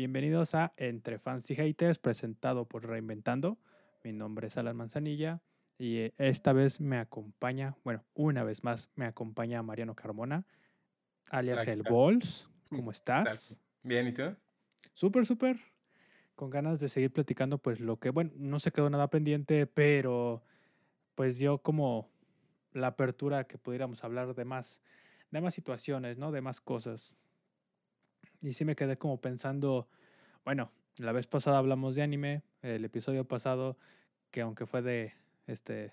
Bienvenidos a Entre Fans y Haters, presentado por Reinventando. Mi nombre es Alan Manzanilla y eh, esta vez me acompaña, bueno, una vez más me acompaña Mariano Carmona, alias El. Mm, ¿Cómo estás? Bien, ¿y tú? Súper, súper. Con ganas de seguir platicando, pues lo que, bueno, no se quedó nada pendiente, pero pues dio como la apertura que pudiéramos hablar de más, de más situaciones, ¿no? De más cosas. Y sí me quedé como pensando, bueno, la vez pasada hablamos de anime, el episodio pasado, que aunque fue de este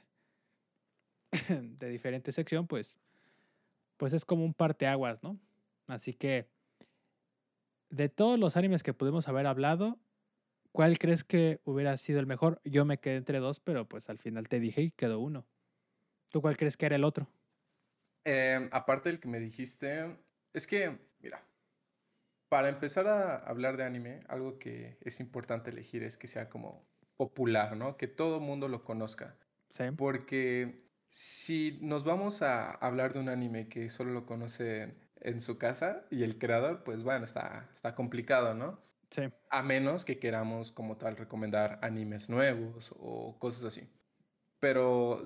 de diferente sección, pues pues es como un parteaguas, ¿no? Así que de todos los animes que pudimos haber hablado, ¿cuál crees que hubiera sido el mejor? Yo me quedé entre dos, pero pues al final te dije y quedó uno. ¿Tú cuál crees que era el otro? Em, aparte del que me dijiste, es que, mira, para empezar a hablar de anime, algo que es importante elegir es que sea como popular, ¿no? Que todo mundo lo conozca. Sí. Porque si nos vamos a hablar de un anime que solo lo conocen en su casa y el creador, pues bueno, está, está complicado, ¿no? Sí. A menos que queramos como tal recomendar animes nuevos o cosas así. Pero,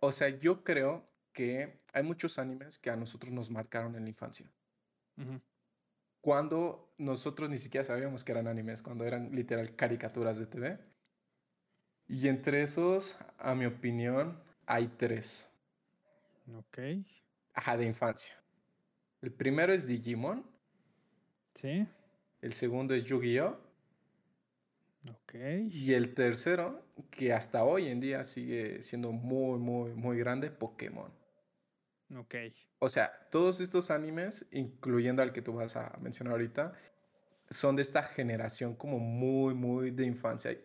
o sea, yo creo que hay muchos animes que a nosotros nos marcaron en la infancia. Ujú. Cuando nosotros ni siquiera sabíamos que eran animes, cuando eran literal caricaturas de TV. Y entre esos, a mi opinión, hay tres. Ok. Ajá, de infancia. El primero es Digimon, Sí. el segundo es Yu-Gi-Oh! Ok. Y el tercero, que hasta hoy en día sigue siendo muy, muy, muy grande, Pokémon. Ok. O sea, todos estos animes, incluyendo al que tú vas a mencionar ahorita, son de esta generación como muy, muy de infancia.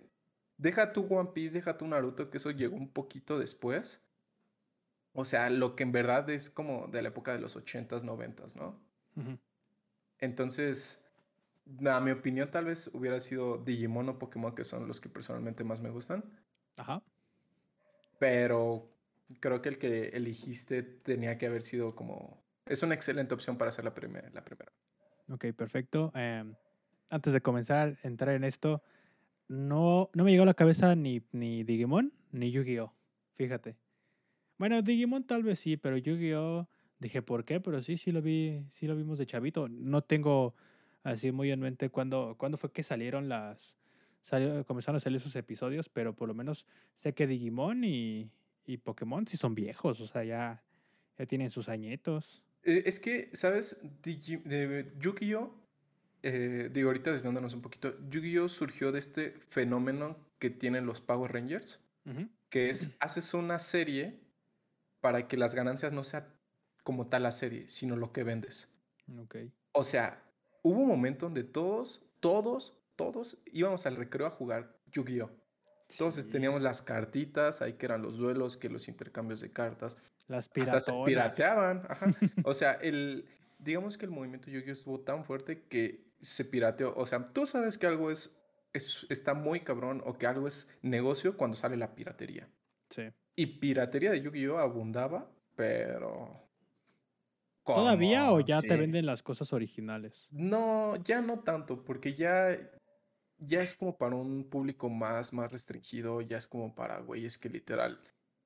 Deja tu One Piece, deja tu Naruto, que eso llegó un poquito después. O sea, lo que en verdad es como de la época de los 80s, 90s, ¿no? Entonces, a mi opinión, tal vez hubiera sido Digimon o Pokémon, que son los que personalmente más me gustan. Ajá. Pero creo que el que eligiste tenía que haber sido como... Es una excelente opción para hacer la, primer- la primera. Ok, perfecto. Em, antes de comenzar entrar en esto, no, no me llegó a la cabeza ni, ni Digimon ni Yu-Gi-Oh! Fíjate. Bueno, Digimon tal vez sí, pero Yu-Gi-Oh! Dije, ¿por qué? Pero sí, sí lo vi, sí lo vimos de chavito. No tengo así muy en mente cuándo, cuándo fue que salieron las. salió- comenzaron a salir esos episodios, pero por lo menos sé que Digimon y, y Pokémon sí son viejos, o sea, ya, ya tienen sus añitos. Eh, es que, ¿sabes? Digi- de Yu-Gi-Oh! eh, digo, ahorita desviándonos un poquito, Yu-Gi-Oh! surgió de este fenómeno que tienen los Power Rangers, que es, haces una serie para que las ganancias no sean como tal la serie, sino lo que vendes. Ok. O sea, hubo un momento donde todos, todos, todos íbamos al recreo a jugar Yu-Gi-Oh! Entonces Sí, teníamos las cartitas, ahí que eran los duelos, que los intercambios de cartas. las Hasta se piratonas. pirateaban. Ajá. O sea, el, digamos que el movimiento Yu-Gi-Oh! estuvo tan fuerte que se pirateó. O sea, tú sabes que algo es, es, está muy cabrón o que algo es negocio cuando sale la piratería. Sí. Y piratería de Yu-Gi-Oh! abundaba, pero... ¿Todavía o ya te venden las cosas originales? No, ya no tanto, porque ya, ya es como para un público más, más restringido, ya es como para güeyes que literal,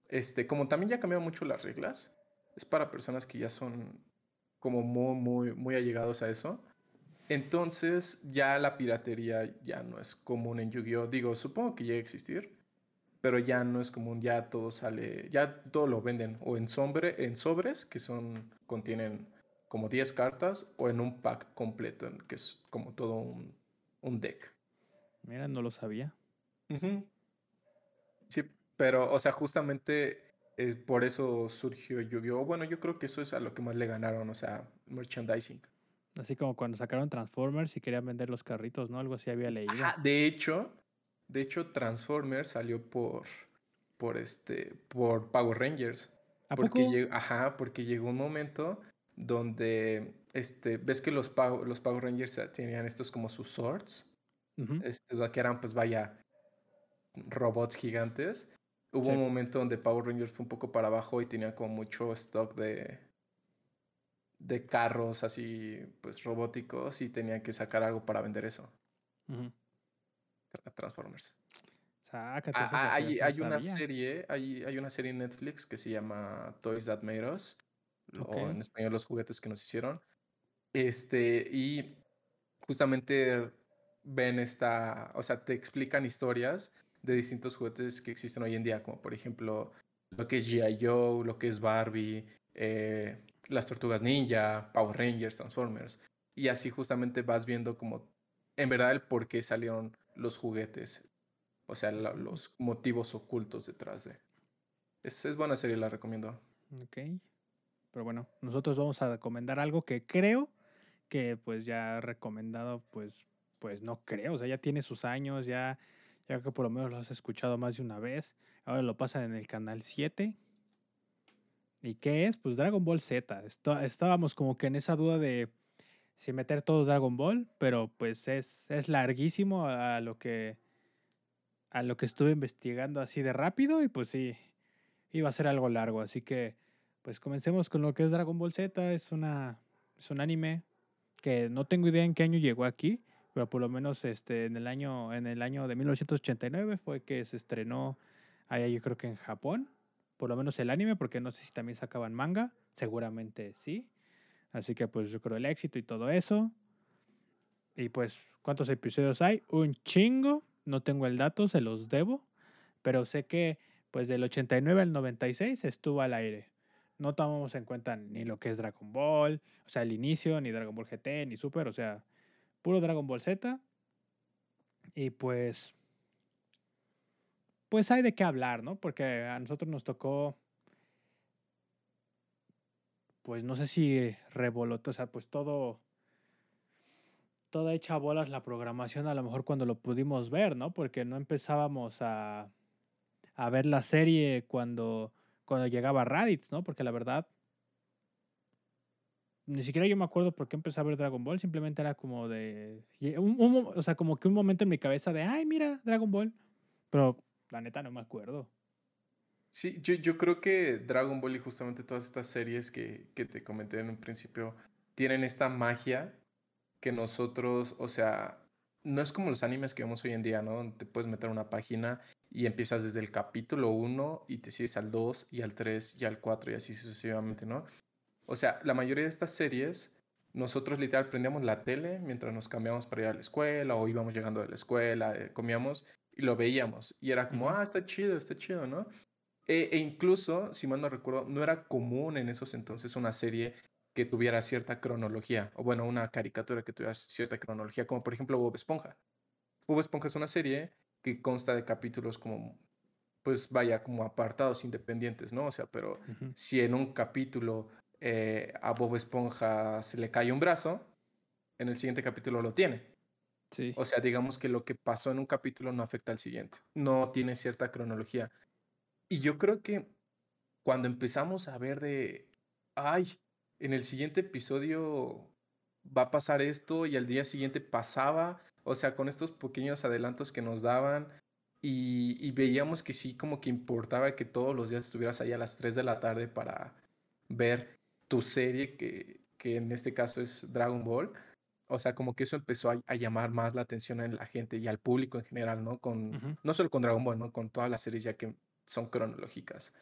este, como también ya cambiaron mucho las reglas, es para personas que ya son como muy, muy, muy allegados a eso. Entonces ya la piratería ya no es común en Yu-Gi-Oh! Digo, supongo que llega a existir, pero ya no es común, ya todo sale, ya todo lo venden o en sombre, en sobres que son, contienen como 10 cartas o en un pack completo, que es como todo un, un deck. Mira, no lo sabía. Sí, pero, o sea, justamente eh, por eso surgió Yu-Gi-Oh! Bueno, yo creo que eso es a lo que más le ganaron, o sea, merchandising. Así como cuando sacaron Transformers y querían vender los carritos, ¿no? Algo así había leído. Ajá, de hecho, de hecho, Transformers salió por, por este, por Power Rangers. ¿A Porque poco? llegó, ajá, porque llegó un momento donde, este, ves que los Power, los Power Rangers eh, tenían estos como sus swords, Este, que eran, pues vaya, robots gigantes. Hubo Sí. un momento donde Power Rangers fue un poco para abajo y tenía como mucho stock de, de carros así, pues robóticos y tenían que sacar algo para vender eso. Transformers. Sácate ah, ah, hay, hay una serie, hay, hay, una serie en Netflix que se llama Toys That Made Us, o en español Los juguetes que nos hicieron. Este, y justamente ven esta, o sea, te explican historias de distintos juguetes que existen hoy en día, como por ejemplo lo que es G.I. Joe, lo que es Barbie, eh, las tortugas ninja, Power Rangers, Transformers. Y así justamente vas viendo como en verdad el por qué salieron los juguetes. O sea, los motivos ocultos detrás de. Es, es buena serie, la recomiendo. Ok. Pero bueno, nosotros vamos a recomendar algo que creo que pues ya recomendado, pues, pues no creo. O sea, ya tiene sus años, ya, ya que por lo menos lo has escuchado más de una vez. Ahora lo pasan en el canal 7. ¿Y qué es? Pues Dragon Ball Z. estábamos como que en esa duda de si meter todo Dragon Ball, pero pues es, es larguísimo a lo que a lo que estuve investigando así de rápido y pues sí, iba a ser algo largo. Así que pues comencemos con lo que es Dragon Ball Z. Es, una, es un anime que no tengo idea en qué año llegó aquí, pero por lo menos este, en, el año, en el año de 1989 fue que se estrenó allá yo creo que en Japón por lo menos el anime, porque no sé si también sacaban manga, seguramente sí. Así que pues yo creo el éxito y todo eso. Y pues, ¿cuántos episodios hay? Un chingo, no tengo el dato, se los debo, pero sé que pues del 89 al 96 estuvo al aire. No tomamos en cuenta ni lo que es Dragon Ball, o sea, el inicio, ni Dragon Ball GT, ni Super, o sea, puro Dragon Ball Z. Y pues pues hay de qué hablar, ¿no? Porque a nosotros nos tocó, pues no sé si revolotó, o sea, pues todo, toda hecha bolas la programación a lo mejor cuando lo pudimos ver, ¿no? Porque no empezábamos a, a ver la serie cuando, cuando llegaba Raditz, ¿no? Porque la verdad, ni siquiera yo me acuerdo por qué empecé a ver Dragon Ball, simplemente era como de, o sea, como que un momento en mi cabeza de, ay, mira, Dragon Ball, pero la neta no me acuerdo. Sí, yo, yo creo que Dragon Ball y justamente todas estas series que, que te comenté en un principio tienen esta magia que nosotros, o sea, no es como los animes que vemos hoy en día, ¿no? Te puedes meter una página y empiezas desde el capítulo 1 y te sigues al 2 y al 3 y al 4 y así sucesivamente, ¿no? O sea, la mayoría de estas series, nosotros literal prendíamos la tele mientras nos cambiamos para ir a la escuela o íbamos llegando de la escuela, eh, comíamos y lo veíamos. Y era como, ah, está chido, está chido, ¿no? E, e, incluso, si mal no recuerdo, no era común en esos entonces una serie que tuviera cierta cronología, o bueno, una caricatura que tuviera cierta cronología, como por ejemplo Bob Esponja. Bob Esponja es una serie que consta de capítulos como, pues vaya, como apartados independientes, ¿no? O sea, pero si en un capítulo eh, a Bob Esponja se le cae un brazo, en el siguiente capítulo lo tiene. O sea, digamos que lo que pasó en un capítulo no afecta al siguiente. No tiene cierta cronología. Y yo creo que cuando empezamos a ver de, ay, en el siguiente episodio va a pasar esto y al día siguiente pasaba, o sea, con estos pequeños adelantos que nos daban y, veíamos que sí, como que importaba que todos los días estuvieras ahí a las 3 de la tarde para ver tu serie, que, que en este caso es Dragon Ball o sea, como que eso empezó a, llamar más la atención en la gente y al público en general, ¿no? Con, No solo con Dragon Ball, ¿no? Con todas las series ya que son cronológicas.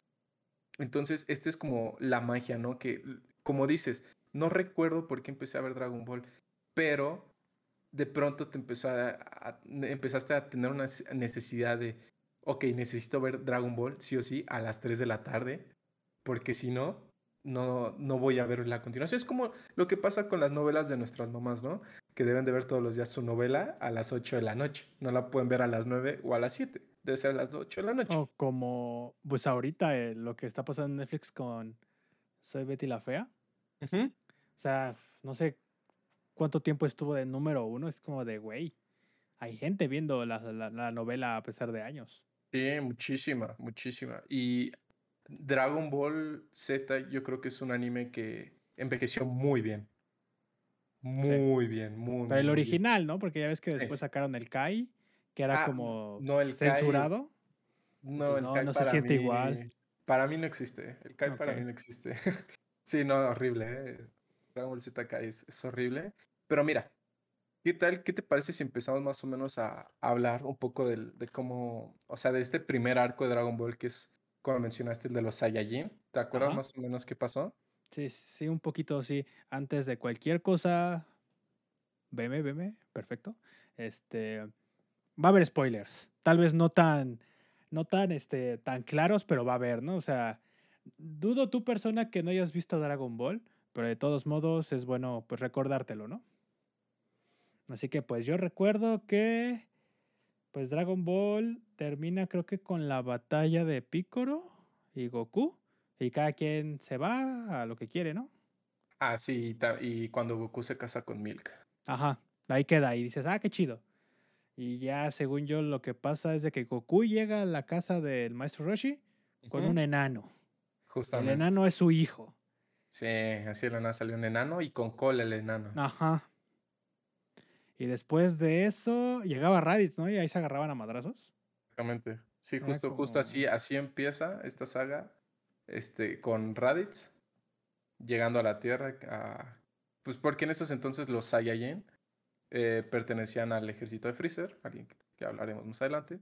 Entonces, esta es como la magia, ¿no? Que, como dices, no recuerdo por qué empecé a ver Dragon Ball, pero de pronto te empezó a, empezaste a tener una necesidad de, ok, necesito ver Dragon Ball sí o sí a las 3 de la tarde, porque si no, no, no voy a ver la continuación. Es como lo que pasa con las novelas de nuestras mamás, ¿no? Que deben de ver todos los días su novela a las 8 de la noche. No la pueden ver a las 9 o a las 7. Debe ser a las 8 de la noche. O como, pues ahorita eh, lo que está pasando en Netflix con Soy Betty la Fea. O sea, no sé cuánto tiempo estuvo de número uno. Es como de, güey, hay gente viendo la, la novela a pesar de años. Sí, muchísima, muchísima. Y Dragon Ball Z yo creo que es un anime que envejeció muy bien. Muy bien, muy Pero el original, ¿no? Porque ya ves que después sacaron el Kai, que era ah, como no, el censurado. no, pues el Kai no se siente igual. Para mí no existe. El Kai para mí no existe. sí, no, horrible. ¿eh? Dragon Ball Z Kai es, es horrible. Pero mira, ¿qué tal? ¿Qué te parece si empezamos más o menos a hablar un poco del, de cómo, o sea, de este primer arco de Dragon Ball que es, como mencionaste, el de los Saiyajin? ¿Te acuerdas Ajá. más o menos qué pasó? Sí, sí, un poquito sí. Antes de cualquier cosa, veme, veme, perfecto. Este, va a haber spoilers. Tal vez no tan, no tan, este, tan claros, pero va a haber, ¿no? O sea, dudo tú persona que no hayas visto Dragon Ball, pero de todos modos es bueno, pues recordártelo, ¿no? Así que, pues yo recuerdo que, pues Dragon Ball termina, creo que con la batalla de Piccolo y Goku, y cada quien se va a lo que quiere, ¿no? Ah, sí, y, cuando Goku se casa con Milk. Ajá, ahí queda y dices, ah, qué chido. Y ya, según yo, lo que pasa es de que Goku llega a la casa del maestro Roshi con un enano. El Justamente. enano es su hijo. Sí, así de la nada salió un enano y con cola el enano. Ajá. Y después de eso llegaba Raditz, ¿no? Y ahí se agarraban a madrazos. Exactamente. Sí, justo, justo así, así empieza esta saga, este, con Raditz llegando a la Tierra, a- pues porque en esos entonces los Saiyajin eh, pertenecían al ejército de Freezer, alguien que, hablaremos más adelante,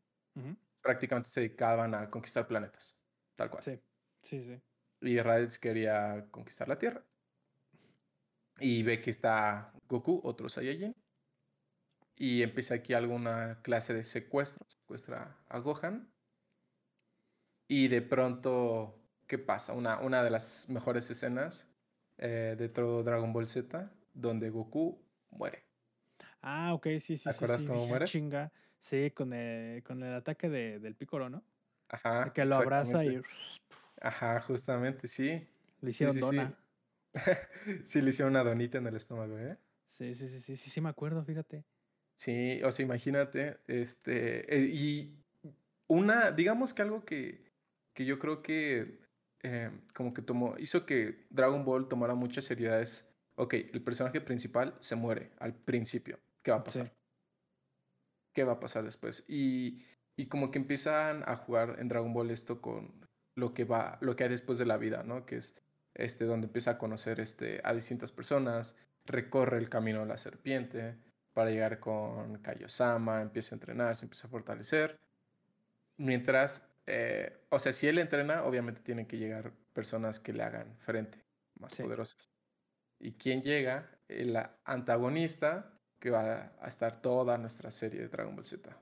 prácticamente se dedicaban a conquistar planetas, tal cual. Sí, sí, sí. Y Raditz quería conquistar la Tierra. Y ve que está Goku, otro Saiyajin, y empieza aquí alguna clase de secuestro, secuestra a Gohan, y de pronto, ¿qué pasa? Una, una de las mejores escenas eh, de todo Dragon Ball Z, donde Goku muere. Ah, ok, sí, sí, ¿Te sí, acuerdas sí. cómo Dije, "Ah, muere? chinga. Sí, con el, con el ataque de, del Piccolo, ¿no? Ajá, que lo abraza y. Ajá, justamente, sí. le Sí, hicieron sí, dona. sí. Sí, le hicieron una donita en el estómago, ¿eh? Sí, sí, sí, sí, sí, sí, me acuerdo, fíjate. Sí, o sea, imagínate, este, eh, y una, digamos que algo que, que yo creo que eh, como que tomó, hizo que Dragon Ball tomara mucha seriedad es, ok, el personaje principal se muere al principio, ¿qué va a Sí, pasar? ¿Qué va a pasar después? Y, y como que empiezan a jugar en Dragon Ball esto con lo que va, lo que hay después de la vida, ¿no? Que es este, donde empieza a conocer este, a distintas personas, recorre el camino de la serpiente para llegar con Kaiosama, empieza a entrenar, se empieza a fortalecer. Mientras, eh, o sea, si él entrena, obviamente tienen que llegar personas que le hagan frente, más sí. poderosas. ¿Y quién llega? El antagonista que va a estar toda nuestra serie de Dragon Ball Z.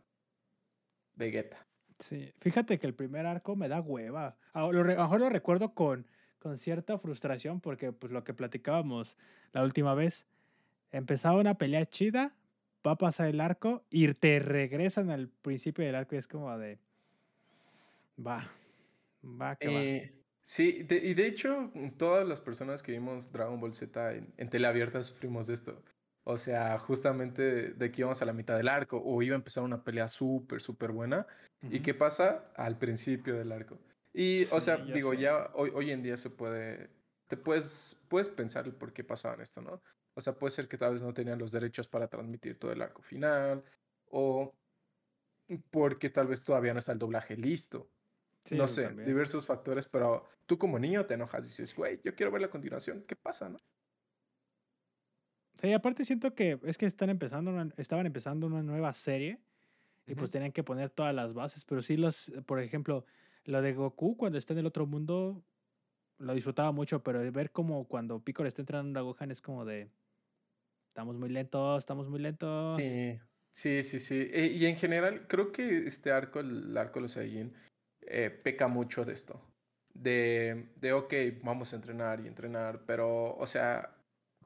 Vegeta. Sí, fíjate que el primer arco me da hueva. A lo, re- a lo mejor lo recuerdo con, con cierta frustración porque pues lo que platicábamos la última vez, empezaba una pelea chida, va a pasar el arco y te regresan al principio del arco y es como de, va, va que va. Eh, sí, de- y de hecho, todas las personas que vimos Dragon Ball Z en, en tele abierta sufrimos de esto. O sea, justamente de, que íbamos a la mitad del arco o iba a empezar una pelea súper, súper buena. ¿Y qué pasa? Al principio del arco. Y, o sea, ya digo, sé. ya hoy, hoy en día se puede, te puedes, puedes pensar el por qué pasaban esto, ¿no? O sea, puede ser que tal vez no tenían los derechos para transmitir todo el arco final o porque tal vez todavía no está el doblaje listo. Sí, No sé, también. diversos factores, pero tú como niño te enojas y dices, güey, yo quiero ver la continuación, ¿qué pasa, no? Sí, aparte siento que es que están empezando una- estaban empezando una nueva serie y pues tenían que poner todas las bases, pero sí los, por ejemplo, lo de Goku cuando está en el otro mundo lo disfrutaba mucho, pero ver como cuando Piccolo está entrando a Gohan es como de estamos muy lentos, estamos muy lentos. Sí, sí, sí, sí. E- y en general, creo que este arco, el arco de los Saiyajin, eh, peca mucho de esto. De, de, ok, vamos a entrenar y entrenar, pero, o sea,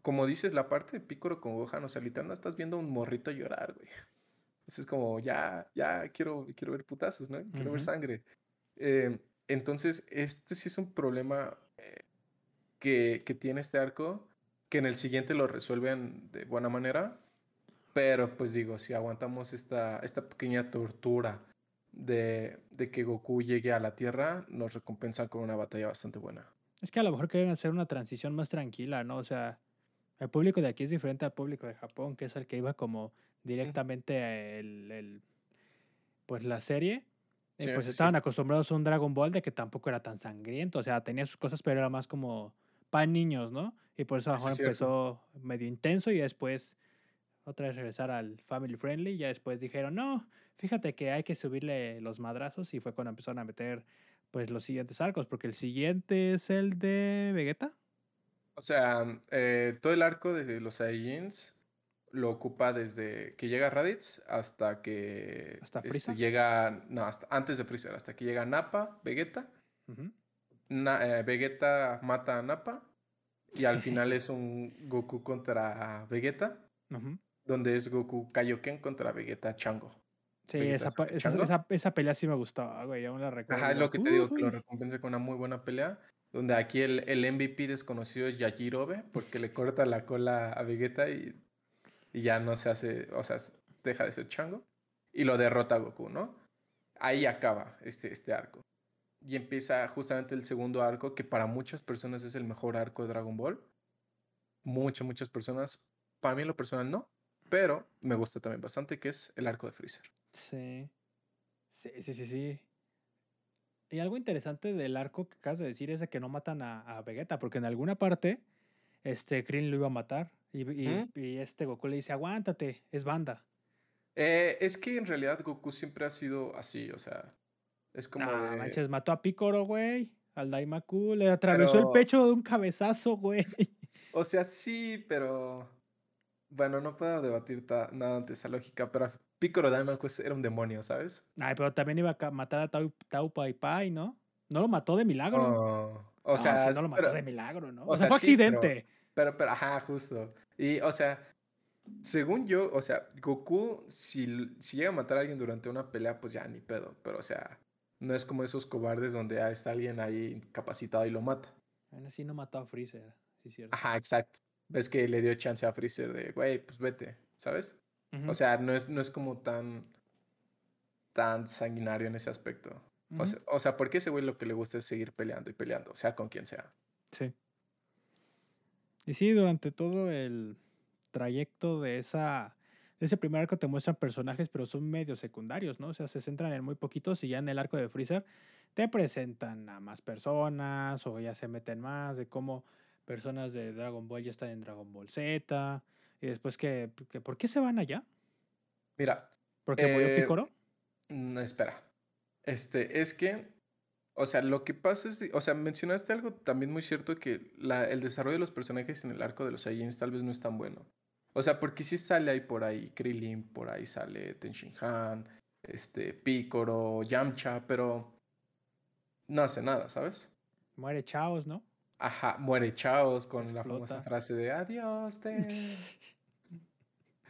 como dices, la parte de Piccolo con Gohan, o sea, literal, estás viendo a un morrito llorar, güey. Eso es como, ya, ya, quiero, quiero ver putazos, ¿no? Quiero ver Ujú. sangre. Eh, entonces, este sí es un problema eh, que, que tiene este arco, que en el siguiente lo resuelven de buena manera, pero pues digo, si aguantamos esta, esta pequeña tortura de, de que Goku llegue a la Tierra, nos recompensan con una batalla bastante buena. Es que a lo mejor quieren hacer una transición más tranquila, ¿no? O sea, el público de aquí es diferente al público de Japón, que es el que iba como directamente a el, el- pues la serie. Y Sí, pues estaban acostumbrados a un Dragon Ball de que tampoco era tan sangriento, o sea, tenía sus cosas, pero era más como para niños, ¿no? Y por eso a mejor es empezó medio intenso y después otra vez regresar al family friendly. Ya después dijeron, no, fíjate que hay que subirle los madrazos y fue cuando empezaron a meter pues los siguientes arcos, porque el siguiente es el de Vegeta. O sea, eh, todo el arco de los Saiyajins lo ocupa desde que llega Raditz hasta que ¿Hasta este, llega, no, hasta antes de Freezer, hasta que llega Nappa, Vegeta. Ujú. Na- eh, Vegeta mata a Nappa y al final es un Goku contra Vegeta, donde es Goku Kaioken contra Vegeta Chango. Sí, Vegeta esa, Chango. esa, esa pelea sí me gustaba, güey, aún la recuerdo. Ajá, es lo que te digo, que lo "Uy". recompensa con una muy buena pelea. Donde aquí el, el MVP desconocido es Yajirobe, porque le corta la cola a Vegeta y, y ya no se hace, o sea, deja de ser chango. Y lo derrota a Goku, ¿no? Ahí acaba este, este arco. Y empieza justamente el segundo arco, que para muchas personas es el mejor arco de Dragon Ball. Muchas, muchas personas. Para mí en lo personal no, pero me gusta también bastante, que es el arco de Freezer. Sí. Sí, sí, sí, sí. Y algo interesante del arco que acabas de decir es de que no matan a, a Vegeta, porque en alguna parte este Krillin lo iba a matar y, y- este Goku le dice, aguántate, es banda. Eh, es que en realidad Goku siempre ha sido así, o sea, es como No de... manches, mató a Picoro, güey. Al Daimaku, le atravesó el pecho de un cabezazo, güey. O sea, sí, pero... Bueno, no puedo debatir nada ante esa lógica, pero Piccolo Daimaku era un demonio, ¿sabes? Ay, pero también iba a matar a Tau, Tau Pai Pai, ¿no? No lo mató de milagro. Oh, o No, sea, sí, no lo mató pero, de milagro, ¿no? o O, sea, sea, fue sí, pero- accidente. pero, pero, ajá, justo. Y, o sea, según yo, o sea, Goku, si, si llega a matar a alguien durante una pelea, pues ya ni pedo, pero, o sea, no es como esos cobardes donde ah, está alguien ahí incapacitado y lo mata. Aún así no mató a Freezer, sí, cierto. Ajá, exacto. Ves que le dio chance a Freezer de, güey, pues vete, ¿sabes? O sea, no es, no es como tan, tan sanguinario en ese aspecto. O sea, o sea, porque ese güey lo que le gusta es seguir peleando y peleando, sea con quien sea. Sí. Y sí, durante todo el trayecto de esa ese primer arco te muestran personajes, pero son medio secundarios, ¿no? O sea, se centran en muy poquitos y ya en el arco de Freezer te presentan a más personas o ya se meten más de cómo personas de Dragon Ball ya están en Dragon Ball Z y después que, que ¿por qué se van allá? Mira, ¿Porque murió Eh, Picoro? mm, espera. Este, es que, o sea, lo que pasa es, o sea, mencionaste algo también muy cierto que la, el desarrollo de los personajes en el arco de los Saiyans tal vez no es tan bueno. O sea, porque sí sale ahí por ahí Krillin, por ahí sale Tenshinhan, este, Picoro, Yamcha, pero no hace nada, ¿sabes? Muere Chaos, ¿no? Ajá, muere Chaos con la famosa frase de adiós, te.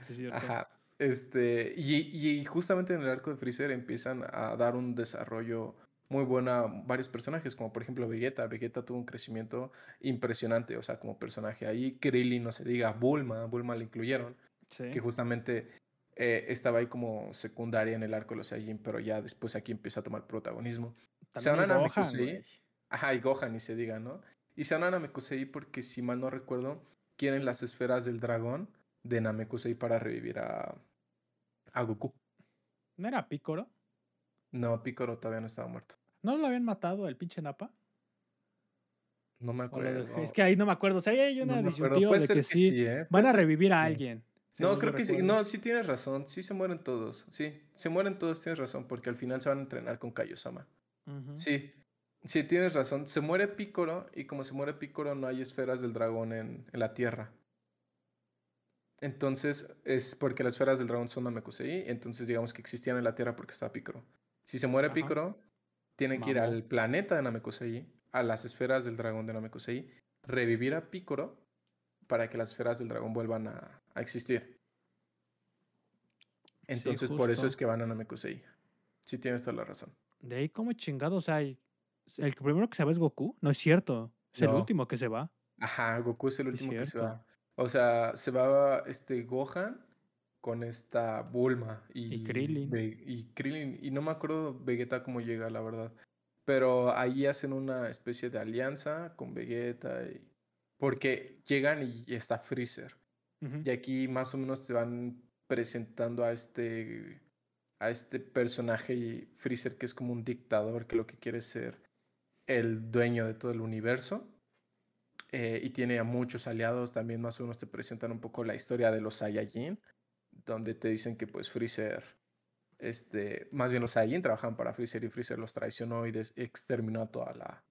Sí. Ajá. Este, y, y justamente en el arco de Freezer empiezan a dar un desarrollo muy bueno a varios personajes, como por ejemplo Vegeta. Vegeta tuvo un crecimiento impresionante, o sea, como personaje ahí. Krillin, no se diga, Bulma, Bulma le incluyeron, Sí. que justamente eh, estaba ahí como secundaria en el arco de los Saiyajin, pero ya después aquí empieza a tomar protagonismo. Se También a Gohan. Ajá, y Gohan, ni se diga, ¿no? Y se van a Namekusei porque, si mal no recuerdo, quieren las esferas del dragón de Namekusei para revivir a, a Goku. ¿No era Picoro? No, Piccolo todavía no estaba muerto. ¿No lo habían matado el pinche Napa? No me de- acuerdo. Es que ahí no me acuerdo. O sea, ahí hay no una acuerdo. disyuntiva de que sí, ¿eh? van a revivir a sí. alguien. No, creo que sí. No, sí tienes razón. Sí se mueren todos. Sí, se mueren todos, tienes razón, porque al final se van a entrenar con Kaiosama. Sí, sí, tienes razón. Se muere Piccolo y como se muere Piccolo no hay esferas del dragón en, en la Tierra. Entonces es porque las esferas del dragón son Namekusei, entonces digamos que existían en la Tierra porque estaba Piccolo. Si se muere Ajá. Tienen que ir al planeta de Namekusei, a las esferas del dragón de Namekusei, revivir a Piccolo para que las esferas del dragón vuelvan a, a existir. Entonces por eso es que van a Namekusei. Sí tienes toda la razón. De ahí como chingados, o sea, el el primero que se va es Goku. No es cierto. Es el No. último que se va. Ajá, Goku es el último que se va. O sea, se va este Gohan con esta Bulma y, Krillin. Y Krillin. Y no me acuerdo Vegeta cómo llega, la verdad. Pero ahí hacen una especie de alianza con Vegeta. Y... Porque llegan y está Freezer. Y aquí más o menos te van presentando a este a este personaje Freezer que es como un dictador que lo que quiere es ser el dueño de todo el universo. eh, y tiene a muchos aliados. También más o menos te presentan un poco la historia de los Saiyajin, donde te dicen que pues Freezer, este, más bien los Saiyajin trabajan para Freezer y Freezer los traicionó y exterminó a toda la,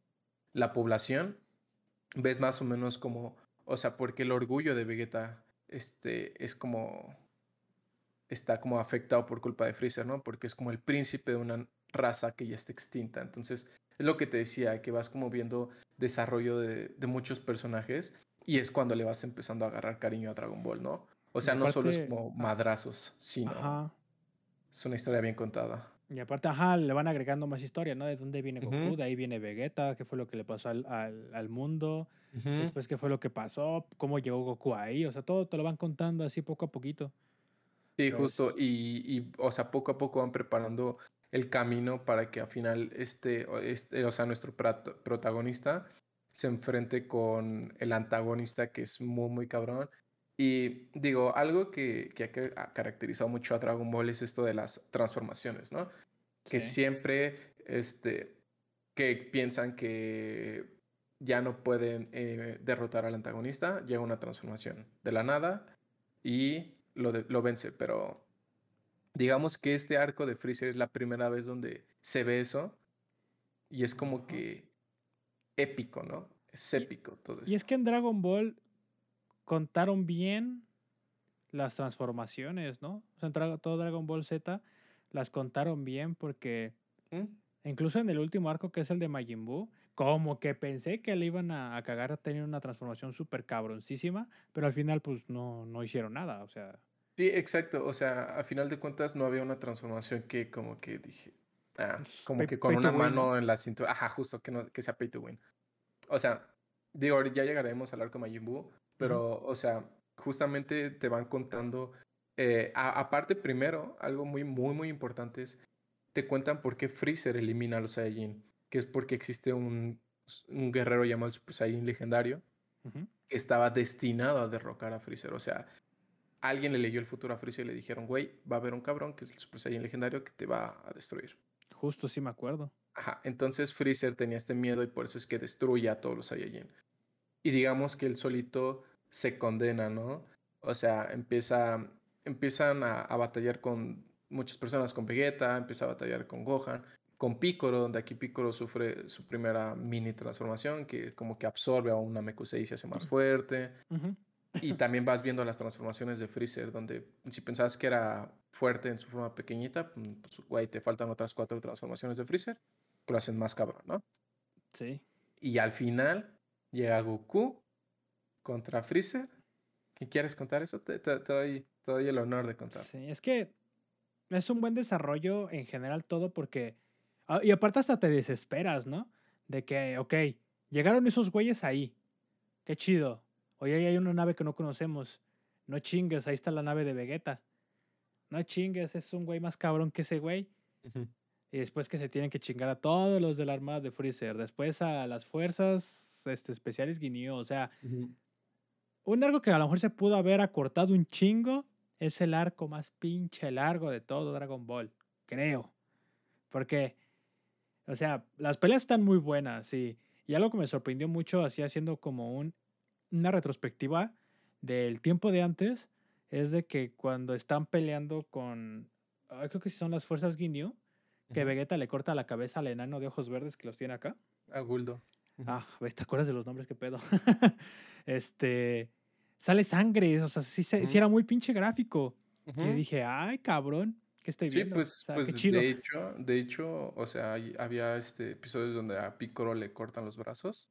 la población. Ves más o menos como, o sea, porque el orgullo de Vegeta este, es como, está como afectado por culpa de Freezer, ¿no? Porque es como el príncipe de una raza que ya está extinta. Entonces, es lo que te decía, que vas como viendo desarrollo de, muchos personajes y es cuando le vas empezando a agarrar cariño a Dragon Ball, ¿no? O sea, no solo es como madrazos, sino es una historia bien contada. Y aparte, ajá, le van agregando más historia, ¿no? De dónde viene Goku, de ahí viene Vegeta, qué fue lo que le pasó al, al, mundo, después qué fue lo que pasó, cómo llegó Goku ahí, o sea, todo te lo van contando así poco a poquito. Sí, justo, y, y, o sea, poco a poco van preparando el camino para que al final este, este o sea, nuestro protagonista se enfrente con el antagonista que es muy, muy cabrón. Y digo, algo que, que ha caracterizado mucho a Dragon Ball es esto de las transformaciones, ¿no? Que siempre, este, que piensan que ya no pueden eh, derrotar al antagonista, llega una transformación de la nada y lo, lo vence, pero digamos que este arco de Freezer es la primera vez donde se ve eso y es como que épico, ¿no? Es épico todo eso. Y es que en Dragon Ball contaron bien las transformaciones, ¿no? O sea, todo Dragon Ball Z las contaron bien porque ¿Mm? incluso en el último arco que es el de Majin Buu, como que pensé que le iban a, cagar a tener una transformación súper cabroncísima, pero al final pues no, no hicieron nada, o sea... Sí, exacto. O sea, a final de cuentas no había una transformación que como que dije, ah, pues, como que con una mano en la cintura, ajá, justo que no que sea pay to win. O sea, digo, ya llegaremos al arco Majin Buu, pero, o sea, justamente te van contando, eh, aparte primero, algo muy, muy, muy importante es, te cuentan por qué Freezer elimina a los Saiyajin, que es porque existe un, un guerrero llamado Super Saiyan legendario, que estaba destinado a derrocar a Freezer. O sea, alguien le leyó el futuro a Freezer y le dijeron, güey, va a haber un cabrón que es el Super Saiyan legendario que te va a destruir. Justo, sí me acuerdo. Ajá, entonces Freezer tenía este miedo y por eso es que destruye a todos los Saiyajin. Y digamos que él solito se condena, ¿no? O sea, empieza, empiezan a, batallar con muchas personas, con Vegeta, empieza a batallar con Gohan, con Piccolo, donde aquí Piccolo sufre su primera mini transformación, que como que absorbe a una Mekusei y se hace más fuerte. Y también vas viendo las transformaciones de Freezer, donde si pensabas que era fuerte en su forma pequeñita, pues, güey, te faltan otras cuatro transformaciones de Freezer, lo hacen más cabrón, ¿no? Sí. Y al final llega Goku contra Freezer. ¿Qué quieres contar eso? Te, doy, el honor de contar. Sí, es que es un buen desarrollo en general todo porque... Ah, y aparte hasta te desesperas, ¿no? De que, ok, llegaron esos güeyes ahí. Qué chido Oye, ahí hay una nave que no conocemos. No chingues, ahí está la nave de Vegeta. No chingues, es un güey más cabrón que ese güey. Y después que se tienen que chingar a todos los de la armada de Freezer. Después a las fuerzas este, especiales Guineo. O sea, un arco que a lo mejor se pudo haber acortado un chingo es el arco más pinche largo de todo Dragon Ball. Creo. Porque, o sea, las peleas están muy buenas, Y algo que me sorprendió mucho, así haciendo como un una retrospectiva del tiempo de antes es de que cuando están peleando con, creo que son las fuerzas Ginyu, que Vegeta le corta la cabeza al enano de ojos verdes que los tiene acá. A Guldo. Ah, ¿te acuerdas de los nombres? ¿Qué pedo? este, sale sangre, o sea, sí, sí era muy pinche gráfico. Y dije, ay, cabrón, ¿qué estoy viendo? Sí, pues, pues de hecho, de hecho, o sea, había este episodios donde a Piccolo le cortan los brazos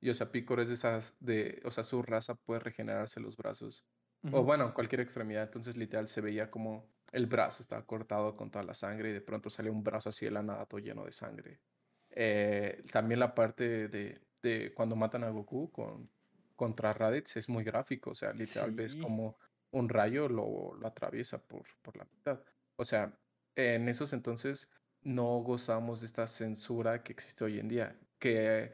y o sea, Picor es de esas, de, o sea, su raza puede regenerarse los brazos. O bueno, cualquier extremidad. Entonces, literal, se veía como el brazo estaba cortado con toda la sangre y de pronto sale un brazo así de la nada todo lleno de sangre. Eh, también la parte de, de, cuando matan a Goku con, contra Raditz es muy gráfico. O sea, literal, ves como un rayo lo, lo atraviesa por, por la mitad. O sea, en esos entonces no gozamos de esta censura que existe hoy en día. Que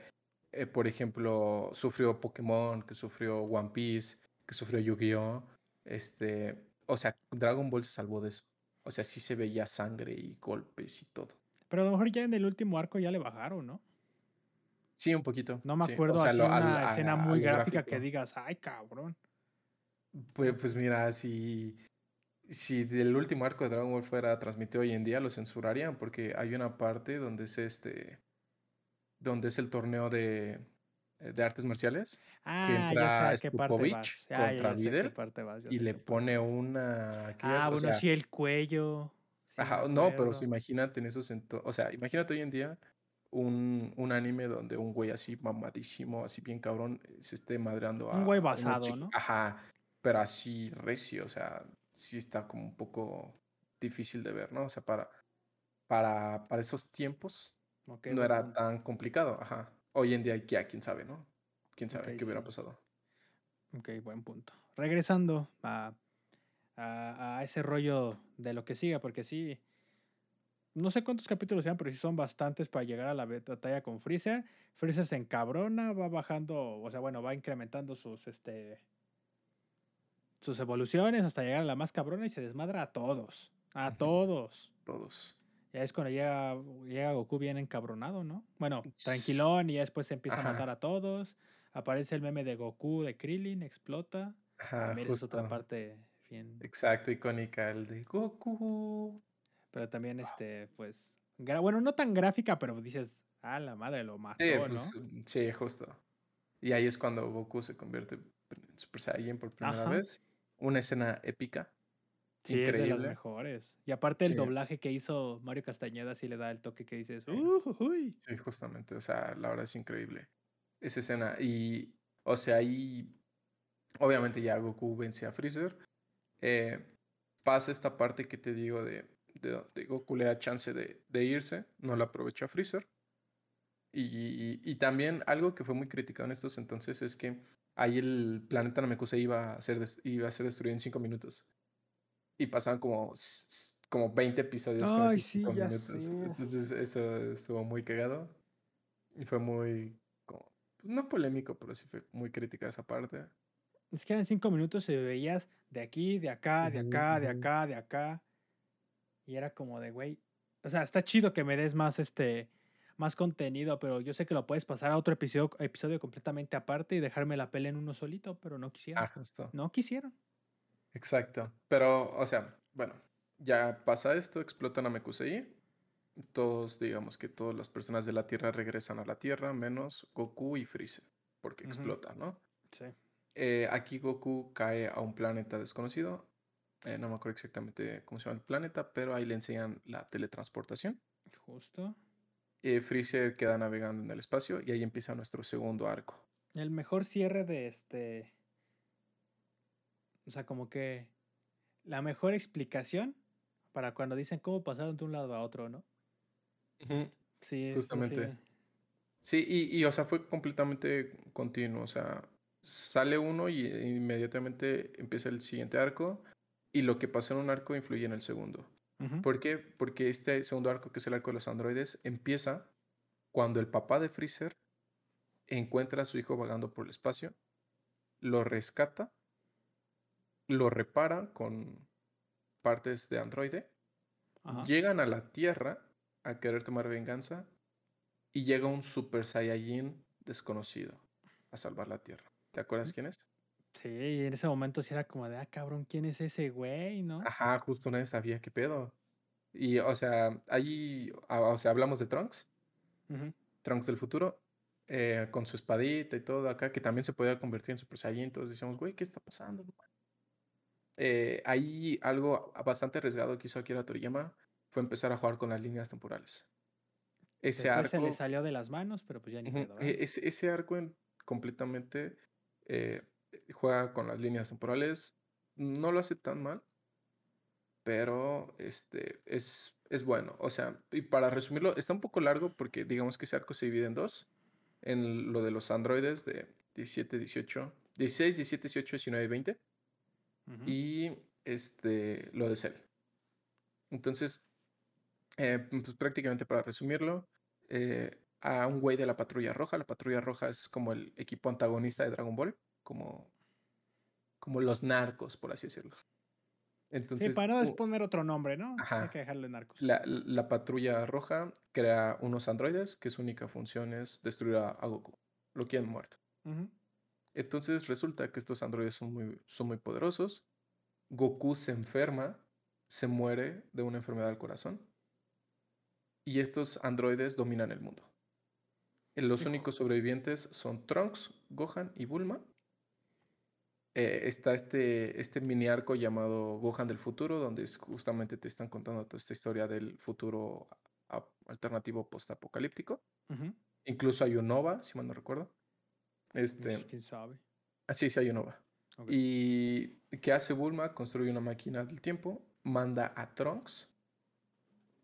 eh, por ejemplo, sufrió Pokémon, que sufrió One Piece, que sufrió Yu-Gi-Oh! Este, o sea, Dragon Ball se salvó de eso. O sea, sí se veía sangre y golpes y todo. Pero a lo mejor ya en el último arco ya le bajaron, ¿no? Sí, un poquito. No me sí. acuerdo O sea, así lo- al- una a- escena a muy gráfica que digas, ay, cabrón. Pues, pues mira, si, si del último arco de Dragon Ball fuera transmitido hoy en día, lo censurarían porque hay una parte donde es este, donde es el torneo de, eh, de artes marciales que Ah, ya sé a qué parte vas. Ya, contra qué Videl parte vas. ya y le pone una. Ah, O bueno, sea, sí, el cuello. Sí, ajá, no, pero imagínate en esos o sea, imagínate hoy en día un, un anime donde un güey así mamadísimo, así bien cabrón, se esté madreando Un güey a basado, ¿no? ajá, pero así recio, o sea, sí está como un poco difícil de ver, ¿no? O sea, para, para, para esos tiempos no era tan complicado, ajá. Hoy en día ya, quién sabe, ¿no? Quién sabe qué hubiera pasado. Ok, buen punto. Regresando a, a, a ese rollo de lo que siga, porque sí, no sé cuántos capítulos sean, pero sí son bastantes para llegar a la batalla con Freezer. Freezer se encabrona, va bajando, o sea, bueno, va incrementando sus, este, sus evoluciones hasta llegar a la más cabrona y se desmadra a todos, a todos. Todos. Ya es cuando llega, llega Goku bien encabronado, ¿no? Bueno, tranquilón y ya después se empieza a matar a todos. Aparece el meme de Goku, de Krillin, explota. Ajá, esa es otra parte bien. Exacto, icónica, el de Goku. Pero también, este, pues. Bueno, no tan gráfica, pero dices, ah, la madre lo Sí, mató, ¿no? pues, mm, sí, justo. Y ahí es cuando Goku se convierte en Super Saiyan por primera Ajá. vez. Una escena épica, Sí, es de las increíble. mejores. Y aparte el Sí, doblaje que hizo Mario Castañeda sí le da el toque que dices, sí, "Uh, uy". sí, justamente. O sea, la verdad es increíble esa escena. Y, o sea, ahí, obviamente ya Goku vence a Freezer. eh, pasa esta parte que te digo de, de donde Goku le da chance de, de irse, no la aprovecha Freezer. Y, y también algo que fue muy criticado en estos entonces es que ahí el planeta Namekusei iba a ser, iba a ser destruido en 5 minutos. Y pasaron como, como 20 episodios con Ay, sí, 5 ya minutos. sé. Entonces eso estuvo muy cagado. Y fue muy, como, pues, no polémico, pero sí fue muy crítica esa parte. Es que eran cinco minutos y veías de aquí, de acá, de acá, de acá, de acá. Y era como de, güey. O sea, está chido que me des más este más contenido, pero yo sé que lo puedes pasar a otro episodio, episodio completamente aparte y dejarme la pelea en uno solito, pero no quisieron. Ah, justo. No quisieron. Exacto. Pero, o sea, bueno, ya pasa esto, explotan a Mekusei. Todos, digamos que todas las personas de la Tierra regresan a la Tierra, menos Goku y Freezer, porque explota, ¿no? Sí. Eh, aquí Goku cae a un planeta desconocido. Eh, no me acuerdo exactamente cómo se llama el planeta, pero ahí le enseñan la teletransportación. Justo. Eh, Freezer queda navegando en el espacio y ahí empieza nuestro segundo arco. El mejor cierre de este. O sea, como que la mejor explicación para cuando dicen cómo pasaron de un lado a otro, ¿no? Sí, eso Justamente. sí. Sí, y, y, o sea, fue completamente continuo. O sea, sale uno y eh, inmediatamente empieza el siguiente arco. Y lo que pasó en un arco influye en el segundo. ¿Por qué? Porque este segundo arco, que es el arco de los androides, empieza cuando el papá de Freezer encuentra a su hijo vagando por el espacio, lo rescata, lo repara con partes de androide, Ajá. llegan a la Tierra a querer tomar venganza y llega un Super Saiyajin desconocido a salvar la Tierra. ¿Te acuerdas quién es? Sí, y en ese momento sí era como de, ah, cabrón, ¿quién es ese güey, no? Ajá, justo nadie sabía qué pedo. Y, o sea, ahí, ah, o sea, hablamos de Trunks, Ujú. Trunks del futuro, eh, con su espadita y todo acá, que también se podía convertir en Super Saiyan. Entonces decíamos, güey, ¿qué está pasando? Eh, ahí algo bastante arriesgado que hizo Akira Toriyama fue empezar a jugar con las líneas temporales. Ese Después se le arco, salió de las manos, pero pues ya ni pedo, e- ¿verdad? ese, ese arco en- completamente eh, juega con las líneas temporales. No lo hace tan mal, pero este es, es bueno. O sea, y para resumirlo, está un poco largo porque digamos que ese arco se divide en dos. En lo de los androides de 17, 18, 16, 17, 18, 19 y 20. Ujú. Y este, lo de Cell. Entonces, eh, pues prácticamente para resumirlo, eh, a un güey de la Patrulla Roja. La Patrulla Roja es como el equipo antagonista de Dragon Ball, como, como los narcos, por así decirlo. Entonces, sí, para no poner otro nombre, ¿no? Hay ajá, que dejarle narcos. la, la patrulla roja crea unos androides que su única función es destruir a, a Goku. Lo quieren muerto. Ujú. Entonces resulta que estos androides son muy, son muy poderosos. Goku se enferma, se muere de una enfermedad del corazón. Y estos androides dominan el mundo. Eh, Los únicos sobrevivientes son Trunks, Gohan y Bulma. Eh, está este, este mini arco llamado Gohan del futuro, donde es justamente te están contando toda esta historia del futuro alternativo postapocalíptico. Ujú. Incluso hay un Nova, si mal no recuerdo. Pues, Este, ¿Quién sabe? ah, sí, sí hay un Nova. Ok. ¿Y qué hace Bulma? Construye una máquina del tiempo, manda a Trunks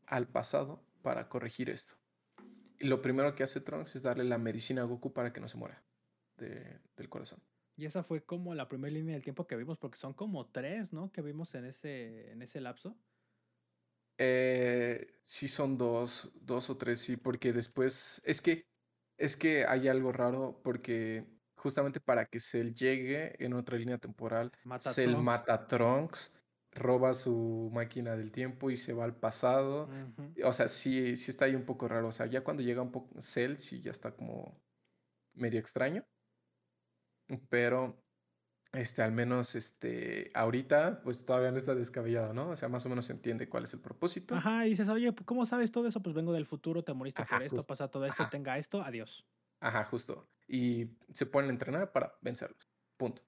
al pasado para corregir esto. Y lo primero que hace Trunks es darle la medicina a Goku para que no se muera de- del corazón. Y esa fue como la primera línea del tiempo que vimos, porque son como tres, ¿no? Que vimos en ese, en ese lapso. Eh, sí son dos, dos o tres, sí, porque después es que es que hay algo raro porque justamente para que Cell llegue en otra línea temporal, Mata Cell Trunks. mata a Trunks, roba su máquina del tiempo y se va al pasado. O sea, sí, sí está ahí un poco raro. O sea, ya cuando llega un poco Cell, sí ya está como medio extraño. Pero, este, al menos, este, ahorita, pues todavía no está descabellado, ¿no? O sea, más o menos se entiende cuál es el propósito. Ajá, y dices, oye, ¿cómo sabes todo eso? Pues vengo del futuro, te moriste Ajá, por esto, justo. pasa todo esto, Ajá. tenga esto, adiós. Ajá, justo. Y se ponen a entrenar para vencerlos. Punto.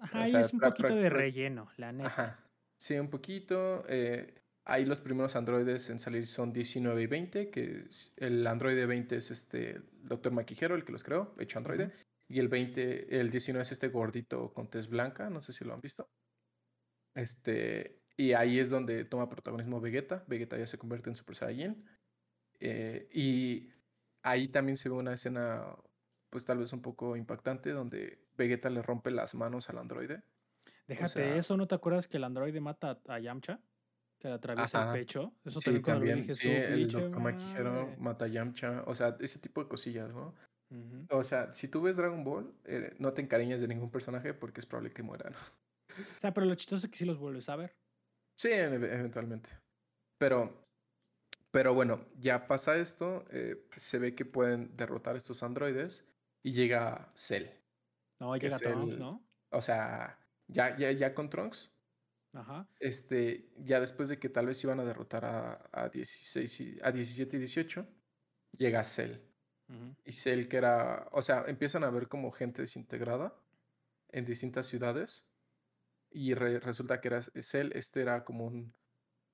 Ajá, O y sea, es un poquito de relleno, la neta. Ajá. Sí, un poquito. eh, ahí los primeros androides en salir son 19 y 20, que el androide 20 es este el Dr. Maquijero, el que los creó, hecho androide. Ujú. Y el 20, el 19 es este gordito con tez blanca, no sé si lo han visto. Este, y ahí es donde toma protagonismo Vegeta. Vegeta ya se convierte en Super Saiyajin. eh, y ahí también se ve una escena, pues tal vez un poco impactante, donde Vegeta le rompe las manos al androide. Déjate sea- eso, ¿no te acuerdas que el androide mata a Yamcha? Que le atraviesa Ajá. el pecho. Eso Sí, también cuando lo también, dije, sí, el Dr. Maquijero madre". mata a Yamcha, o sea, ese tipo de cosillas, ¿no? O sea, si tú ves Dragon Ball, eh, no te encariñas de ningún personaje porque es probable que muera, ¿no? O sea, pero lo chistoso es que sí los vuelves a ver. Sí, eventualmente. Pero, pero bueno, ya pasa esto, eh, se ve que pueden derrotar estos androides y llega Cell. No, llega Trunks, el- ¿no? O sea, ya, ya, ya con Trunks, Ajá. este, ya después de que tal vez iban a derrotar a, a 16 y, a 17 y 18, llega Cell. Ujú. Y Cell que era, o sea, empiezan a ver como gente desintegrada en distintas ciudades. Y re- resulta que era Cell, este era como un,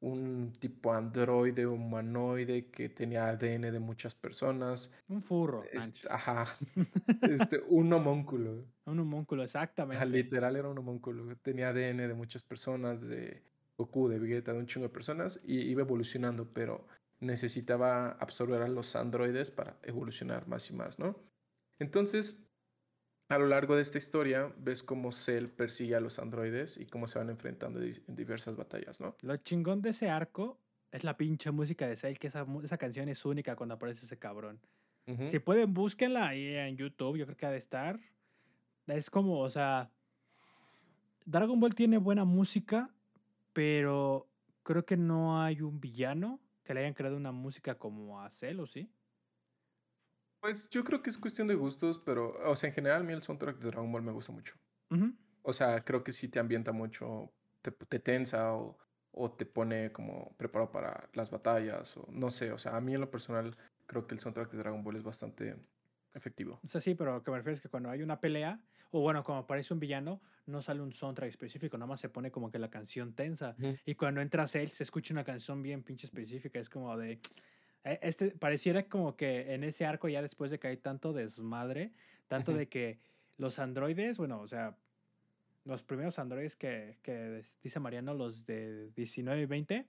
un tipo androide humanoide que tenía ADN de muchas personas. Un furro. Este, ajá, este, un homúnculo. Un homúnculo, Ajá, exactamente. literal era un homúnculo. Tenía ADN de muchas personas, de Goku, de Vegeta, de un chingo de personas. Y iba evolucionando, pero necesitaba absorber a los androides para evolucionar más y más, ¿no? Entonces, a lo largo de esta historia, ves cómo Cell persigue a los androides y cómo se van enfrentando en diversas batallas, ¿no? Lo chingón de ese arco es la pinche música de Cell, que esa, esa canción es única cuando aparece ese cabrón. Ujú. Si pueden, búsquenla ahí en YouTube, yo creo que ha de estar. Es como, o sea, Dragon Ball tiene buena música, pero creo que no hay un villano que le hayan creado una música como a Cell, ¿o sí? Pues yo creo que es cuestión de gustos, pero, o sea, en general, a mí el soundtrack de Dragon Ball me gusta mucho. O sea, creo que sí te ambienta mucho, te, te tensa o, o te pone como preparado para las batallas, o no sé, o sea, a mí en lo personal creo que el soundtrack de Dragon Ball es bastante efectivo. O sea, sí, pero lo que me refiero es que cuando hay una pelea, o bueno, cuando aparece un villano, no sale un soundtrack específico, nada más se pone como que la canción tensa. Y cuando entra Cell, se escucha una canción bien pinche específica. Es como de. eh, Este pareciera como que en ese arco, ya después de que hay tanto desmadre, tanto Ujú. de que los androides, bueno, o sea, los primeros androides que, que dice Mariano, los de 19 y 20,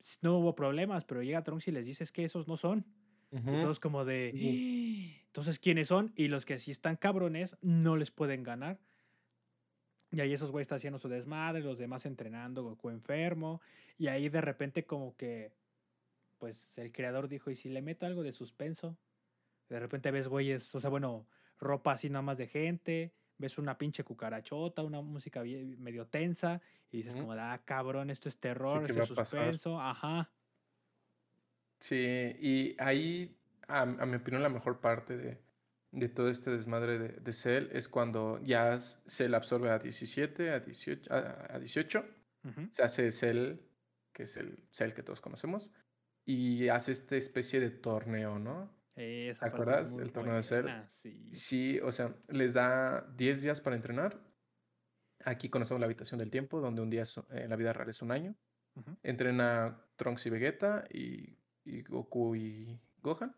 s- no hubo problemas, pero llega Trunks y les dices que esos no son. Y Ujú. todos como de. Sí. Entonces, ¿quiénes son? Y los que sí están cabrones no les pueden ganar. Y ahí esos güeyes están haciendo su desmadre, los demás entrenando, Goku enfermo. Y ahí de repente como que, pues el creador dijo, ¿y si le meto algo de suspenso? De repente ves güeyes, o sea, bueno, ropa así nada más de gente, ves una pinche cucarachota, una música medio tensa, y dices como, ah, cabrón, esto es terror, esto es suspenso, ajá. Sí, y ahí, a, mi opinión, la mejor parte de, de todo este desmadre de, de, Cell es cuando ya Cell absorbe a 17, a 18, a, 18 se hace Cell, que es el Cell que todos conocemos, y hace esta especie de torneo, ¿no? ¿Te acuerdas? El torneo de Cell. Sí. sí, o sea, les da 10 días para entrenar. Aquí conocemos la habitación del tiempo, donde un día en la vida real es un año. Entrena Trunks y Vegeta y y Goku y Gohan.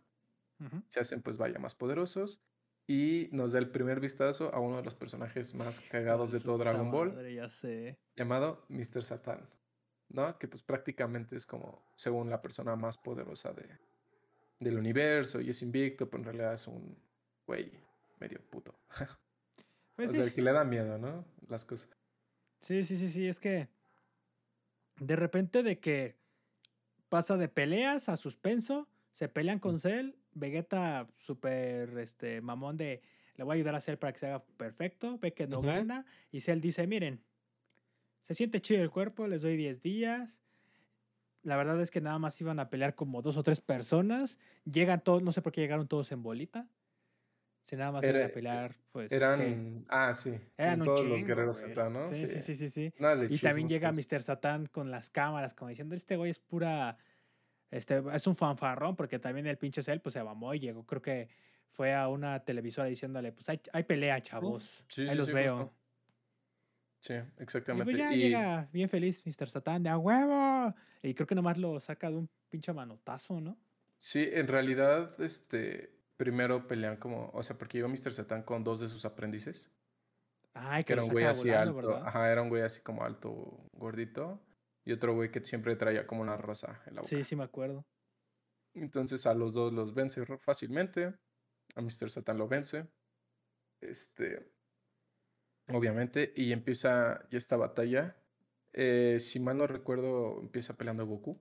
Se hacen pues vaya más poderosos. Y nos da el primer vistazo a uno de los personajes más cagados de todo Dragon Ball. Llamado Mr. Satan. ¿No? Que pues prácticamente es como, según la persona más poderosa de, del universo y es invicto, pero en realidad es un güey medio puto. Pues o sea, que le da miedo, ¿no? Las cosas. Sí, sí, sí, sí, es que de repente de que pasa de peleas a suspenso, se pelean con Cell, Vegeta súper este, mamón de le voy a ayudar a Cell para que se haga perfecto, ve que no gana y Cell dice, miren, se siente chido el cuerpo, les doy 10 días. La verdad es que nada más iban a pelear como dos o tres personas. Llegan todos, no sé por qué llegaron todos en bolita. Si nada más iban a pelear, pues. Eran. Ah, sí. Eran todos los guerreros Z, ¿no? Sí, sí, sí, sí. y también llega Mr. Satan con las cámaras, como diciendo: Este güey es pura. Este, es un fanfarrón, porque también el pinche Cell pues se mamó y llegó, creo que fue a una televisora diciéndole: Pues hay, hay pelea, chavos. Ahí los veo. Sí, exactamente. Y pues ya llega bien feliz Mr. Satan de a huevo. Y creo que nomás lo saca de un pinche manotazo, ¿no? Sí, en realidad, este primero pelean como, o sea, porque llegó Mr. Satan con dos de sus aprendices. Ay, que, era un güey así alto. Ajá, era un güey así como alto, gordito. Y otro güey que siempre traía como una rosa en la boca. Sí, sí me acuerdo. Entonces a los dos los vence fácilmente. A Mr. Satan lo vence. Este. Obviamente. Y empieza ya esta batalla. Eh, si mal no recuerdo, empieza peleando Goku.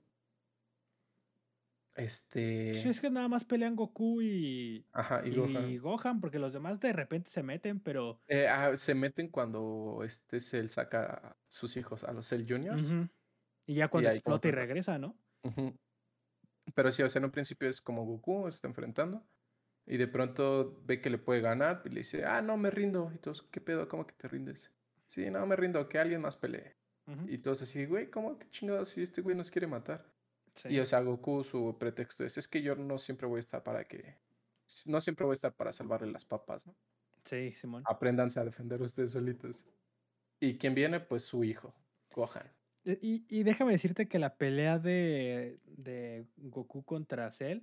Este. Sí, es que nada más pelean Goku y. Ajá, y, Gohan. porque los demás de repente se meten, pero. Eh, ah, se meten cuando este Cell saca a sus hijos, a los Cell Juniors. Y ya cuando explota y regresa, ¿no? Pero sí, o sea, en un principio es como Goku se está enfrentando. Y de pronto ve que le puede ganar y le dice, ah, no, me rindo. Y todos, ¿qué pedo? ¿Cómo que te rindes? Sí, no, me rindo, que alguien más pelee. Y todos así, güey, ¿cómo que chingados si este güey nos quiere matar? Y o sea, Goku su pretexto es, es que yo no siempre voy a estar para que, no siempre voy a estar para salvarle las papas, ¿no? Sí, Simón. Apréndanse a defender ustedes solitos. ¿Y quién viene? Pues su hijo, Gohan. E, y, y déjame decirte que la pelea de, de Goku contra Cell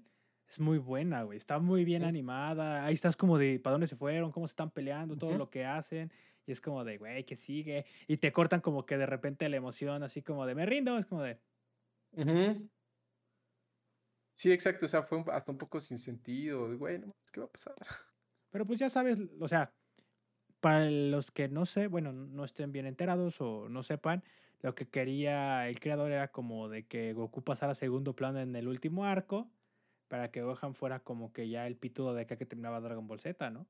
es muy buena, güey. Está muy bien animada. Ahí estás como de para dónde se fueron, cómo se están peleando, todo lo que hacen. Y es como de, güey, ¿qué sigue? Y te cortan como que de repente la emoción, así como de, me rindo. Es como de, Sí, exacto, o sea, fue hasta un poco sin sentido, de, güey, no, ¿qué va a pasar? Pero pues ya sabes, o sea, para los que no sé, bueno, no estén bien enterados o no sepan, lo que quería el creador era como de que Goku pasara a segundo plano en el último arco, para que Gohan fuera como que ya el pitudo de acá que terminaba Dragon Ball Z, ¿no?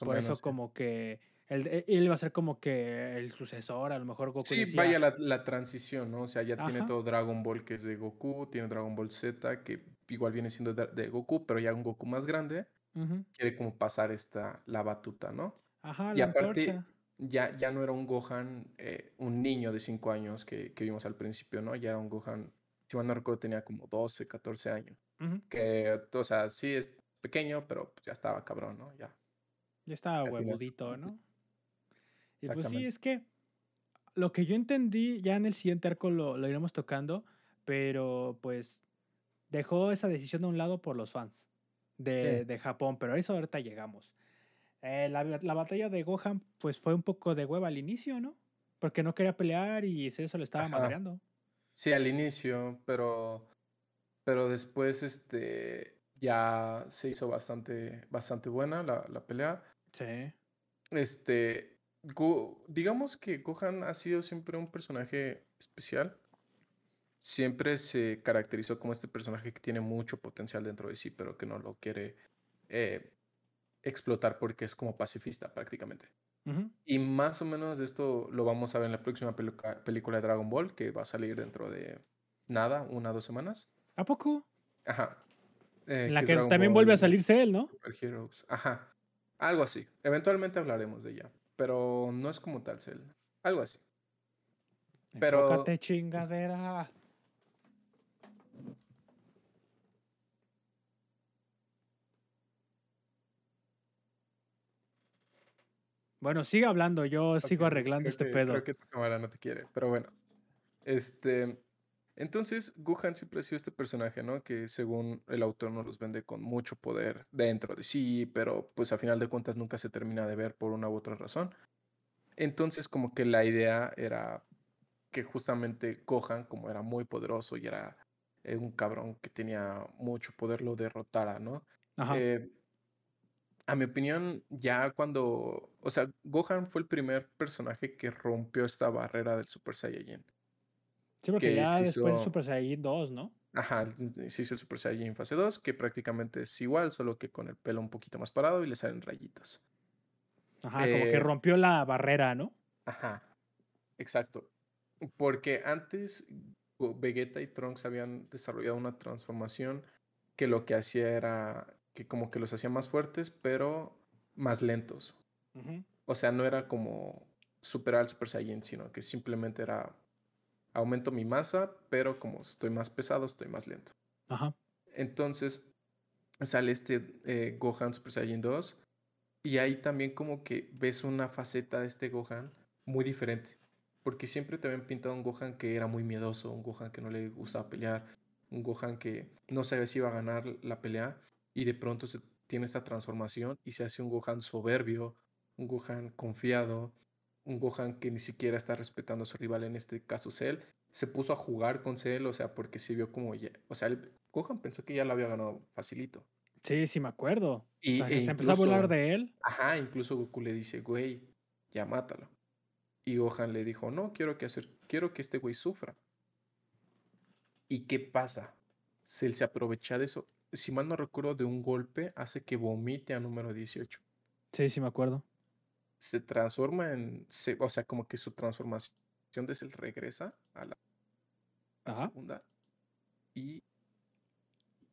Por eso como que él, él, iba a ser como que el sucesor, a lo mejor Goku. Sí, vaya la, la, transición, ¿no? O sea, ya tiene todo Dragon Ball que es de Goku, tiene Dragon Ball Z que igual viene siendo de, Goku, pero ya un Goku más grande, quiere como pasar esta, la batuta, ¿no? Ajá, y la aparte, ya, ya no era un Gohan, eh, un niño de 5 años que, que, vimos al principio, ¿no? Ya era un Gohan, si mal no recuerdo, tenía como 12, 14 años. Que, o sea, sí es pequeño, pero ya estaba cabrón, ¿no? Ya. Ya estaba huevudito, ¿no? Y pues sí, es que lo que yo entendí, ya en el siguiente arco lo, lo iremos tocando, pero pues dejó esa decisión de un lado por los fans de, de Japón, pero a eso ahorita llegamos. Eh, la, la, batalla de Gohan, pues fue un poco de hueva al inicio, ¿no? Porque no quería pelear y eso le estaba madreando. Sí, al inicio, pero, pero después este, ya se hizo bastante, bastante buena la, la pelea. Sí. Este, digamos que Gohan ha sido siempre un personaje especial siempre se caracterizó como este personaje que tiene mucho potencial dentro de sí, pero que no lo quiere eh, explotar porque es como pacifista prácticamente. Y más o menos esto lo vamos a ver en la próxima película de Dragon Ball, que va a salir dentro de nada, una o dos semanas. ¿A poco? Ajá. eh, En la que también vuelve a Ball salir Cell, ¿no? Super Heroes. Ajá. Algo así. Eventualmente hablaremos de ella. Pero no es como tal Cell. Algo así. Pero- Enfócate, chingadera. Bueno, sigue hablando, yo sigo arreglando este que- pedo. Creo que tu cámara no te quiere, pero bueno. Este. Entonces, Gohan siempre ha sido este personaje, ¿no? Que según el autor nos los vende con mucho poder dentro de sí, pero pues a final de cuentas nunca se termina de ver por una u otra razón. Entonces, como que la idea era que justamente Gohan, como era muy poderoso y era eh, un cabrón que tenía mucho poder, lo derrotara, ¿no? Ajá. Eh, a mi opinión, ya cuando, o sea, Gohan fue el primer personaje que rompió esta barrera del Super Saiyajin. sí, porque que ya después de hizo- Super Saiyajin 2, ¿no? Ajá, el- se hizo el Super Saiyajin fase 2, que prácticamente es igual, solo que con el pelo un poquito más parado y le salen rayitos. Ajá, como que Eh, rompió la barrera, ¿no? Ajá, exacto. Porque antes Vegeta y Trunks habían desarrollado una transformación que lo que hacía era que como que los hacía más fuertes, pero más lentos. O sea, no era como superar al Super Saiyan, sino que simplemente era aumento mi masa, pero como estoy más pesado, estoy más lento. Ajá. Entonces sale este eh, Gohan Super Saiyan 2 y ahí también como que ves una faceta de este Gohan muy diferente. Porque siempre te habían pintado un Gohan que era muy miedoso, un Gohan que no le gustaba pelear, un Gohan que no sabía si iba a ganar la pelea y de pronto se tiene esta transformación y se hace un Gohan soberbio, un Gohan confiado, un Gohan que ni siquiera está respetando a su rival, en este caso Cell. Se puso a jugar con Cell, o sea, porque se vio como ya, o sea, el Gohan pensó que ya lo había ganado facilito. Sí, sí me acuerdo. Y, O sea, e se empezó a burlar incluso- de él. Ajá, incluso Goku le dice, güey, ya mátalo. Y Gohan le dijo, no, quiero que, hacer, quiero que este güey sufra. ¿Y qué pasa? Cell se aprovecha de eso. Si mal no recuerdo, de un golpe hace que vomite a número 18. Sí, sí me acuerdo. Se transforma en, se- o sea, como que su transformación de Cell regresa a la, segunda. Y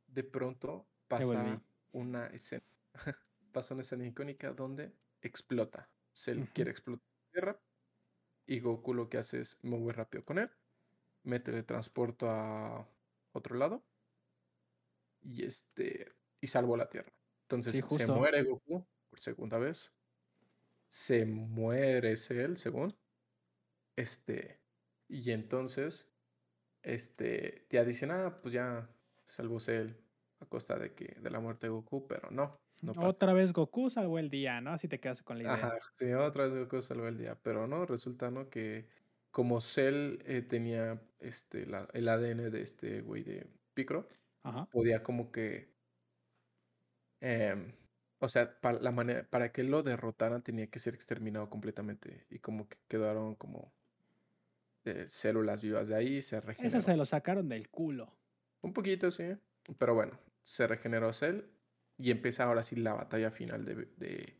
de pronto pasa una escena, pasa una escena icónica donde explota. Cell Ujú. quiere explotar la Tierra y Goku lo que hace es me voy rápido con él, me teletransporto a otro lado y este y salvo la Tierra. Entonces Sí, se muere Goku por segunda vez. Se muere Cell, según. Este, y entonces, este, ya dicen, ah, pues ya salvó Cell a costa de que, de la muerte de Goku, pero no, no pasa. Otra vez Goku salvó el día, ¿no? Así te quedas con la idea. Ajá, sí, otra vez Goku salvó el día, pero no, resulta, ¿no? Que como Cell eh, tenía este, la- el ADN de este güey de Picro, Ajá. podía como que, em, o sea, para, la manera, para que lo derrotaran tenía que ser exterminado completamente y como que quedaron como eh, células vivas de ahí, se Eso regeneró. se lo sacaron del culo. Un poquito, sí, pero bueno, se regeneró Cell y empieza ahora sí la batalla final de, de,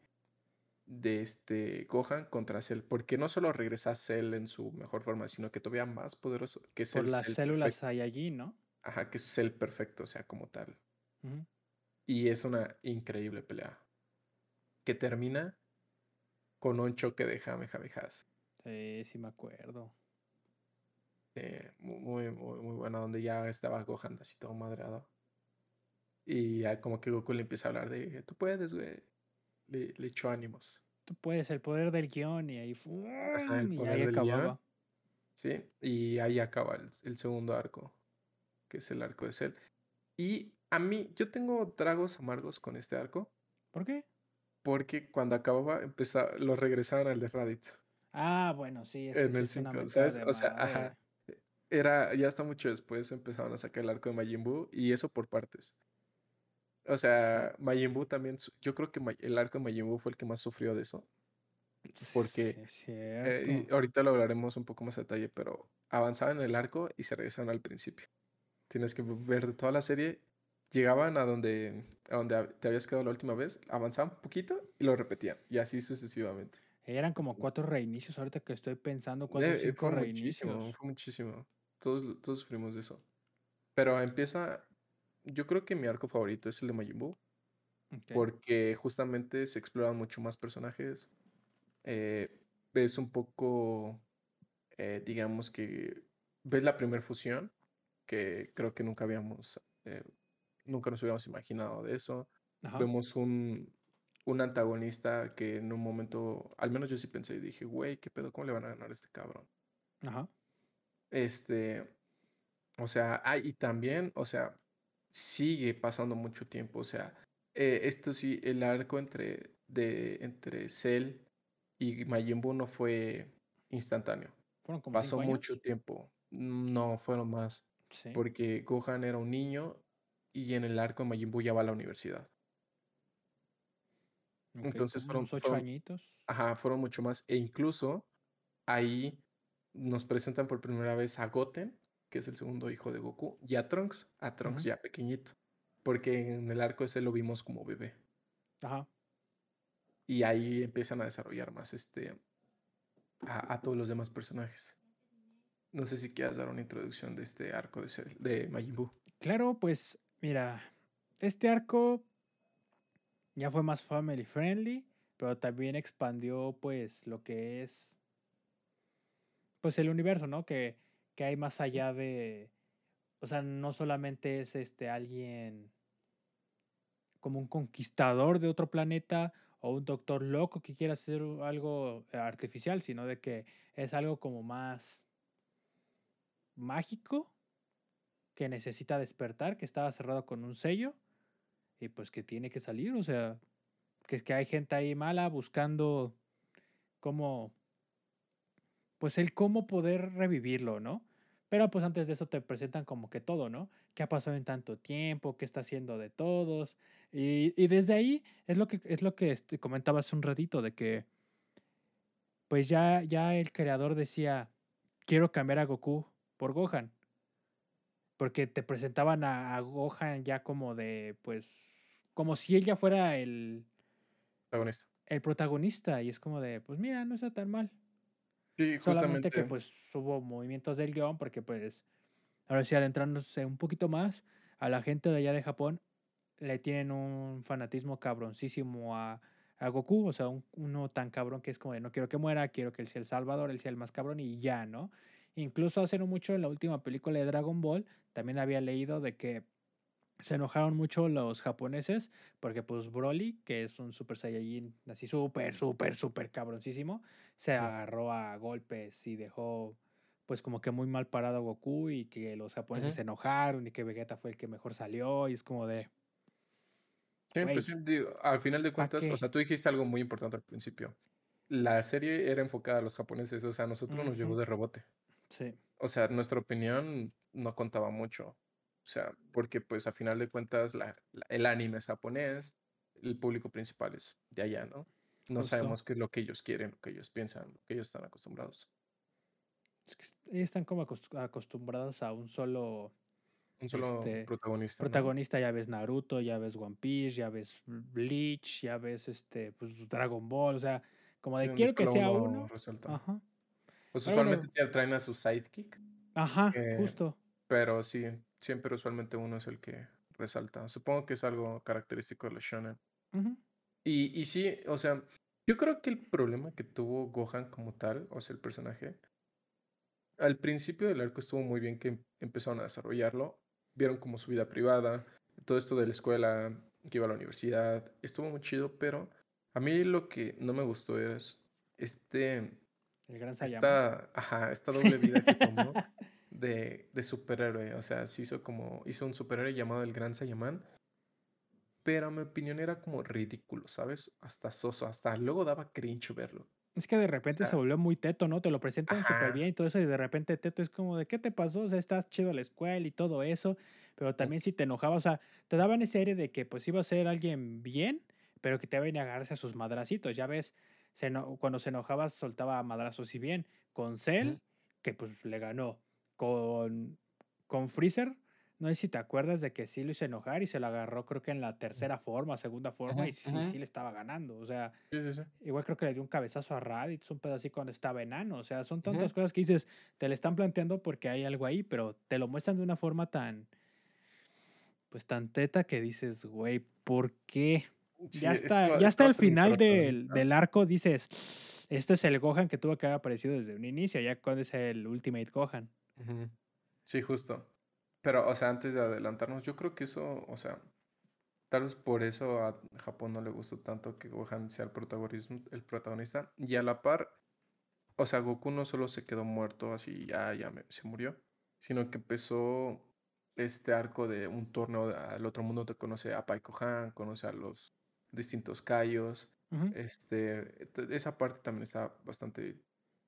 de este Gohan contra Cell, porque no solo regresa Cell en su mejor forma, sino que todavía más poderoso, que es Por las Cell células perfecto. Saiyajin, ¿no? Ajá, que es Cell perfecto, o sea, como tal. Y es una increíble pelea. Que termina con un choque de Jamejamejas. Sí, sí me acuerdo. Eh, mu- muy, muy, muy bueno, donde ya estaba Gohan así todo madreado. Y ya como que Goku le empieza a hablar de, tú puedes, güey. Le, le echó ánimos. Tú puedes, el poder del guion y ahí, ¡fum! el y ahí guion. acababa. Sí, y ahí acaba el, el segundo arco, que es el arco de Cell. Y a mí, yo tengo tragos amargos con este arco, ¿Por qué? porque cuando acababa, empezaba, lo regresaban al de Raditz. Ah, bueno, sí, es En sí el es una 5, mentada ¿sabes? O sea, ajá. Era, ya hasta mucho después empezaron a sacar el arco de Majin Buu y eso por partes. O sea, Majin Buu también, yo creo que el arco de Majin Buu fue el que más sufrió de eso. Porque Sí, eh, ahorita lo hablaremos un poco más a detalle, pero avanzaban en el arco y se regresaban al principio. Tienes que ver de toda la serie. Llegaban a donde, a donde te habías quedado la última vez, avanzaban un poquito y lo repetían. Y así sucesivamente. Eran como cuatro reinicios, ahorita que estoy pensando, cuatro Eh, cinco fue muchísimo, reinicios. fue muchísimo. Todos, todos sufrimos de eso. Pero empieza, yo creo que mi arco favorito es el de Majin Buu, Ok. porque justamente se exploran mucho más personajes. eh, ves un poco, eh, digamos que ves la primera fusión, que creo que nunca habíamos, eh, nunca nos hubiéramos imaginado de eso. Ajá. Vemos un, un antagonista que en un momento, al menos yo sí pensé y dije, güey, ¿qué pedo? ¿Cómo le van a ganar a este cabrón? Ajá. Este, o sea, ah, y también, o sea, sigue pasando mucho tiempo, o sea, eh, esto sí, el arco entre, de, entre Cell y Majin Buu no fue instantáneo, Fueron como pasó mucho tiempo, no fueron más, Sí. porque Gohan era un niño y en el arco de Majin Buu ya va a la universidad. Entonces fueron, unos ocho fueron, añitos. ajá, fueron mucho más, e incluso ahí nos presentan por primera vez a Goten, que es el segundo hijo de Goku, y a Trunks, a Trunks ya pequeñito, porque en el arco ese lo vimos como bebé. Ajá. Y ahí empiezan a desarrollar más este a, a todos los demás personajes. No sé si quieras dar una introducción de este arco de, Cell- de Majin Buu. Claro, pues mira, este arco ya fue más family friendly, pero también expandió pues lo que es pues el universo, ¿no? Que, que hay más allá de, o sea, no solamente es este alguien como un conquistador de otro planeta o un doctor loco que quiera hacer algo artificial, sino de que es algo como más mágico que necesita despertar, que estaba cerrado con un sello y pues que tiene que salir, o sea, que, que hay gente ahí mala buscando cómo, pues el cómo poder revivirlo, ¿no? Pero pues antes de eso te presentan como que todo, ¿no? ¿Qué ha pasado en tanto tiempo? ¿Qué está haciendo de todos? Y, y desde ahí es lo que, es lo que este, comentaba hace un ratito, de que pues ya, ya el creador decía, quiero cambiar a Goku por Gohan. Porque te presentaban a, a Gohan ya como de, pues, como si él ya fuera el, Protagonista. el protagonista. Y es como de, pues mira, no está tan mal. Sí, Solamente que pues hubo movimientos del guion porque pues ahora sí adentrándose un poquito más a la gente de allá de Japón le tienen un fanatismo cabroncísimo a, a Goku, o sea, un- uno tan cabrón que es como de no quiero que muera, quiero que él sea el salvador, él sea el más cabrón y ya, ¿no? Incluso hace no mucho en la última película de Dragon Ball también había leído de que se enojaron mucho los japoneses porque pues Broly, que es un Super Saiyajin así súper, súper, súper cabroncísimo, se agarró a golpes y dejó pues como que muy mal parado a Goku y que los japoneses se enojaron y que Vegeta fue el que mejor salió y es como de, Sí, pues, digo, al final de ¿pa' cuentas, o sea, tú dijiste algo muy importante al principio. La serie era enfocada a los japoneses, o sea, a nosotros nos llegó de rebote. Sí, O sea, nuestra opinión no contaba mucho. O sea, porque pues a final de cuentas la- la- el anime es japonés, el público principal es de allá, ¿no? No justo. sabemos qué es lo que ellos quieren, lo que ellos piensan, lo que ellos están acostumbrados. Es que están como acos- acostumbrados a un solo Un solo este protagonista, ¿no? protagonista, ya ves Naruto, ya ves One Piece, ya ves Bleach, ya ves este pues Dragon Ball, o sea, como Sí, de donde quiero que sea uno. Ajá. Pues usualmente te traen a su sidekick, ajá, eh, justo. pero sí, siempre usualmente uno es el que resalta. Supongo que es algo característico de los shonen. Y, y sí, o sea, yo creo que el problema que tuvo Gohan como tal, o sea, el personaje, al principio del arco estuvo muy bien que em- empezaron a desarrollarlo. Vieron como su vida privada, todo esto de la escuela, que iba a la universidad, estuvo muy chido, pero a mí lo que no me gustó es este, El gran Saiyaman. esta, ajá, esta doble vida que tomó de, de superhéroe. O sea, se hizo como, hizo un superhéroe llamado el Gran Saiyaman, pero a mi opinión era como ridículo, ¿sabes? Hasta soso, hasta luego daba cringe verlo. Es que de O repente se sea, volvió muy teto, ¿no? Te lo presentan súper bien y todo eso, y de repente teto es como de, ¿qué te pasó? O sea, estás chido a la escuela y todo eso, pero también si te enojaba, o sea, te daban ese aire de que pues iba a ser alguien bien, pero que te venía a agarrarse a sus madracitos, ya ves, se cuando se enojaba soltaba madrazos y bien, con Cell, que pues le ganó, con, con Freezer, no sé si te acuerdas de que sí lo hizo enojar y se lo agarró, creo que en la tercera forma, segunda forma, y sí, sí le estaba ganando. O sea, Sí, sí, sí. igual creo que le dio un cabezazo a Raditz, un pedo así cuando estaba enano. O sea, son tantas cosas que dices, te le están planteando porque hay algo ahí, pero te lo muestran de una forma tan, pues tan teta que dices, güey, ¿por qué? Sí, Ya está, ya está el final del, del arco, dices, este es el Gohan que tuvo que haber aparecido desde un inicio, ya cuando es el Ultimate Gohan. Sí, justo. Pero, o sea, antes de adelantarnos, yo creo que eso, o sea, tal vez por eso a Japón no le gustó tanto que Gohan sea el protagonismo, el protagonista. Y a la par, o sea, Goku no solo se quedó muerto así, ya, ya me- se murió, sino que empezó este arco de un torneo al otro mundo, te conoce a Pai Gohan, conoce a los distintos. Ujú. Este, te- esa parte también está bastante,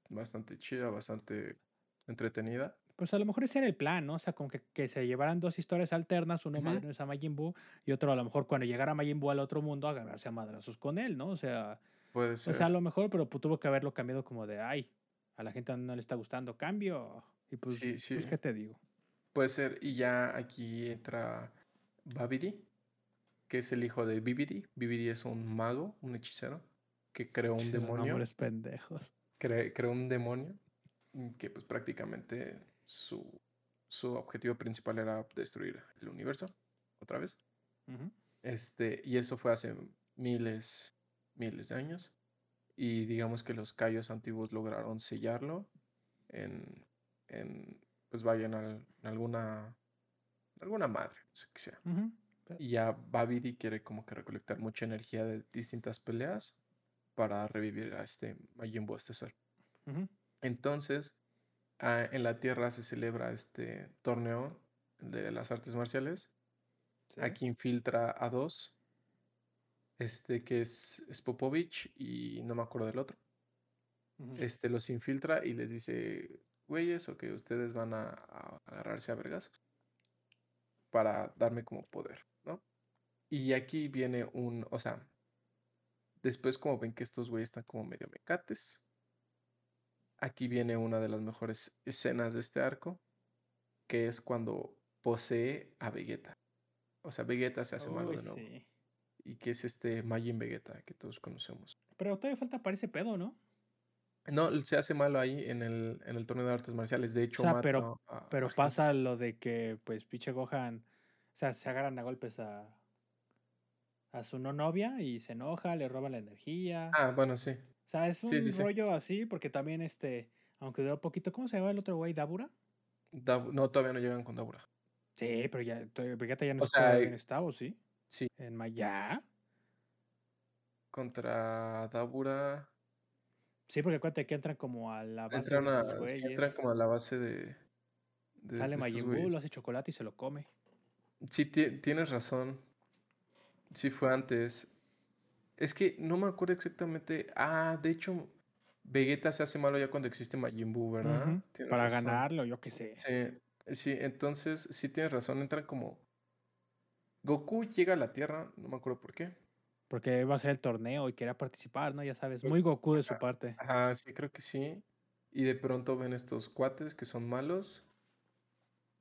bastante chida, bastante entretenida. Pues a lo mejor ese era el plan, ¿no? O sea, como que, que se llevaran dos historias alternas, uno madres a Majin Buu y otro a lo mejor cuando llegara Majin Buu al otro mundo agarrarse a madrazos con él, ¿no? O sea, Puede o sea, a ser. lo mejor, pero pues, tuvo que haberlo cambiado como de, ay, a la gente no le está gustando, cambio. Y pues, Sí, pues sí. ¿qué te digo? Puede ser. Y ya aquí entra Babidi, que es el hijo de Bibidi. Bibidi es un mago, un hechicero, que creó un Esos demonio. nombres pendejos. cre- creó un demonio mm, que pues prácticamente su, su objetivo principal era destruir el universo, otra vez. Este, y eso fue hace miles, miles de años. Y digamos que los callos antiguos lograron sellarlo en, en pues vayan al- en alguna, alguna madre, no sé qué sea. Y ya Babidi quiere como que recolectar mucha energía de distintas peleas para revivir a este a este ser. Entonces, ah, en la Tierra se celebra este torneo de las artes marciales. Sí. Aquí infiltra a dos, este que es, es Popovich y no me acuerdo del otro. Este los infiltra y les dice, güeyes, o que ustedes van a, a agarrarse a vergazos para darme como poder. Y aquí viene un, o sea, después como ven que estos güeyes están como medio mecates, aquí viene una de las mejores escenas de este arco, que es cuando posee a Vegeta. O sea, Vegeta se hace malo de nuevo. sí. Y que es este Majin Vegeta que todos conocemos. Pero todavía falta para ese pedo, ¿no? No, se hace malo ahí en el, en el torneo de artes marciales. De hecho, sea, mata pero- a- a Pero gente. pasa lo de que, pues, pinche Gohan, o sea, se agarran a golpes a, a su no novia y se enoja, le roban la energía. Ah, bueno, sí. O sea, es un sí, sí, sí. rollo así, porque también, este, aunque duró poquito, ¿cómo se llama el otro güey? ¿Dabura? Dab- no, todavía no llegan con Dabura. Sí, pero ya, Vegeta ya no O está sea, bien estado, ¿sí? sí. En Maya. Contra Dabura. Sí, porque acuérdate que entran como a la base Entran, de a, güeyes. entran como a la base de. de- Sale de Majin Buu, lo hace chocolate y se lo come. Sí, ti- tienes razón. Sí, fue antes. Es que no me acuerdo exactamente. Ah, de hecho, Vegeta se hace malo ya cuando existe Majin Buu, ¿verdad? Para razón. ganarlo, yo qué sé. Sí, sí, entonces sí tienes razón. Entran como. Goku llega a la Tierra, no me acuerdo por qué. Porque va a ser el torneo y quería participar, ¿no? Ya sabes, muy Goku de su ajá. parte. Ajá, sí, creo que sí. Y de pronto ven estos cuates que son malos.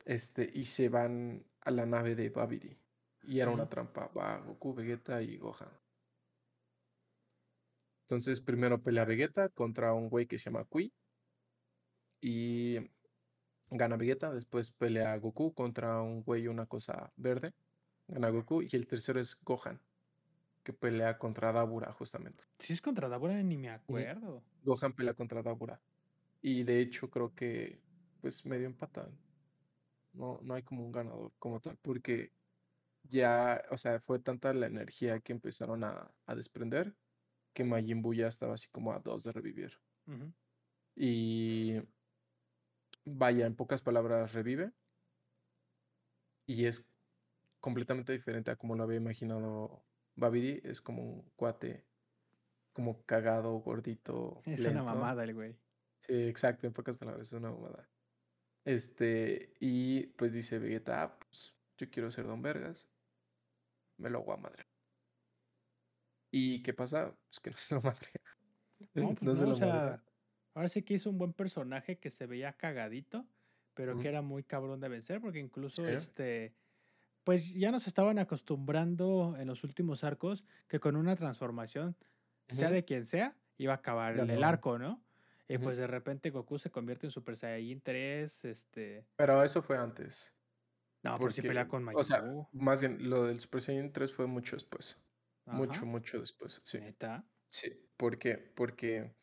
Este, y se van a la nave de Babidi. Y era una trampa. Va Goku, Vegeta y Gohan. Entonces, primero pelea Vegeta contra un güey que se llama Kui. Y gana Vegeta. Después pelea Goku contra un güey, una cosa verde. Gana Goku. Y el tercero es Gohan. Que pelea contra Dabura, justamente. Si es contra Dabura, ni me acuerdo. Gohan pelea contra Dabura. Y de hecho creo que pues medio empatan. No, no hay como un ganador como tal. Porque ya, o sea, fue tanta la energía que empezaron a, a desprender que Majin Buu ya estaba así como a dos de revivir. Ujú. Y vaya, en pocas palabras, revive. Y es completamente diferente a como lo había imaginado Babidi. Es como un cuate, como cagado, gordito. Es una lento. mamada el güey. Sí, exacto, en pocas palabras, es una mamada. Este, y pues dice Vegeta, "Ah, pues yo quiero ser Don Vergas, me lo voy a madre. ¿Y qué pasa? Pues que no se lo madre. No, pues No se no, o lo sea, ahora sí que hizo un buen personaje que se veía cagadito, pero que era muy cabrón de vencer, porque incluso este, pues ya nos estaban acostumbrando en los últimos arcos que con una transformación, sea de quien sea, iba a acabar el, el arco, ¿no? Y pues de repente Goku se convierte en Super Saiyajin 3, este... Pero eso fue antes. No, pero sí pelea Porque, con o Majin sea, más bien, lo del Super Saiyan 3 fue mucho después. Mucho, Ajá, mucho después. Sí. neta. Sí. ¿Por qué? Porque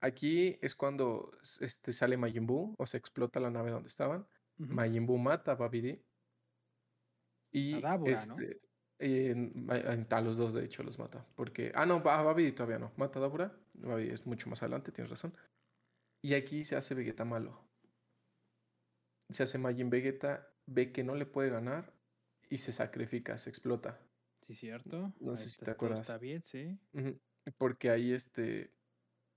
aquí es cuando este, sale Majin Buu, o se explota la nave donde estaban. Ujú. Majin Buu mata a Babidi. A Y Dabura, ¿no? este. ma- a a los dos, de hecho, los mata. Porque. Ah, no, a Babidi todavía no. Mata a Dabura. Babidi es mucho más adelante, tienes razón. Y aquí se hace Vegeta malo. Se hace Majin Vegeta, ve que no le puede ganar y se sacrifica, se explota. Sí, cierto. No Ahí sé si te acuerdas. Está bien, sí. Porque ahí este.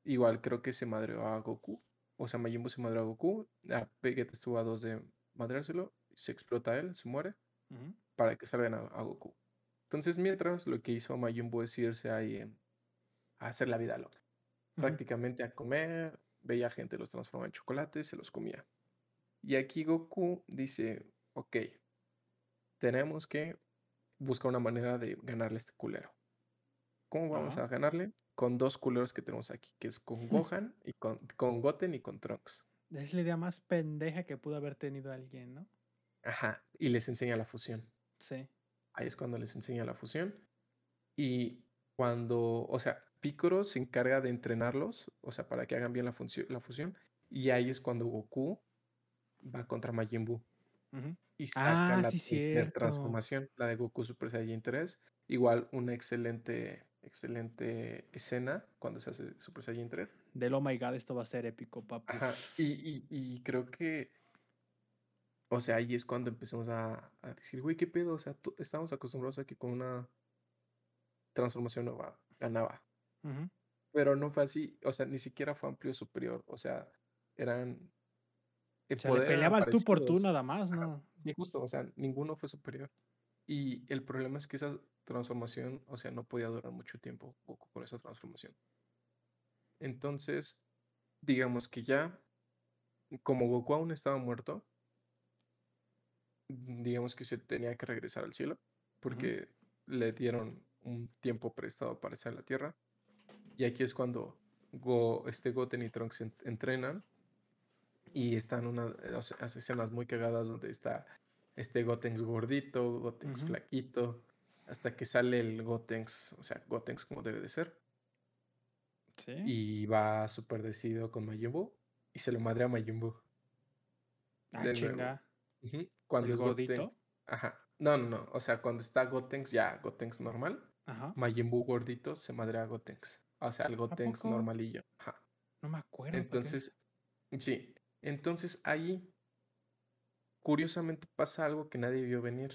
Igual creo que se madreó a Goku. O sea, Majin Buu se madreó a Goku. A Vegeta estuvo a dos de madreárselo. Se explota él, se muere. Para que salven a, a Goku. Entonces, mientras lo que hizo Majin Buu es irse ahí a hacer la vida loca. ujú. Prácticamente a comer. Veía gente, los transformaba en chocolate, se los comía. Y aquí Goku dice: Ok, tenemos que buscar una manera de ganarle a este culero. ¿Cómo vamos a ganarle? Con dos culeros que tenemos aquí, que es con Gohan y con, con Goten y con Trunks. Es la idea más pendeja que pudo haber tenido alguien, ¿no? Ajá. Y les enseña la fusión. Sí. Ahí es cuando les enseña la fusión. Y cuando, o sea, Piccolo se encarga de entrenarlos, o sea, para que hagan bien la, la fusión. Y ahí es cuando Goku va contra Majin Buu. Y saca Ah, la sí, transformación, la de Goku Super Saiyan 3. Igual una excelente, excelente escena cuando se hace Super Saiyan 3. Del oh my god, esto va a ser épico, papu. Ajá. Y, y- y creo que, o sea, ahí es cuando empezamos a, a decir, güey, ¿qué pedo? O sea, estamos acostumbrados a que con una transformación nueva ganaba. Ujú. Pero no fue así, o sea, ni siquiera fue amplio superior. O sea, eran. O sea, le peleaba tú por tú nada más. ¿no? Sí, justo, o sea, ninguno fue superior. Y el problema es que esa transformación, o sea, no podía durar mucho tiempo Goku con esa transformación. Entonces, digamos que ya, como Goku aún estaba muerto, digamos que se tenía que regresar al cielo, porque le dieron un tiempo prestado para estar en la Tierra. Y aquí es cuando Go, este Goten y Trunks en- entrenan y están una, o sea, hace escenas muy cagadas donde está este Gotenks gordito, Gotenks flaquito, hasta que sale el Gotenks, o sea, Gotenks como debe de ser, Sí. y va súper decidido con Buu y se lo madre a Buu. ah, chinga. Cuando ¿El es gordito? Gotenks, ajá, no, no, no, o sea, cuando está Gotenks ya, Gotenks normal, Ajá. Majin Buu gordito se madre a Gotenks, o sea, al Gotenks normalillo, ajá. No me acuerdo. Entonces, sí, entonces ahí, curiosamente pasa algo que nadie vio venir.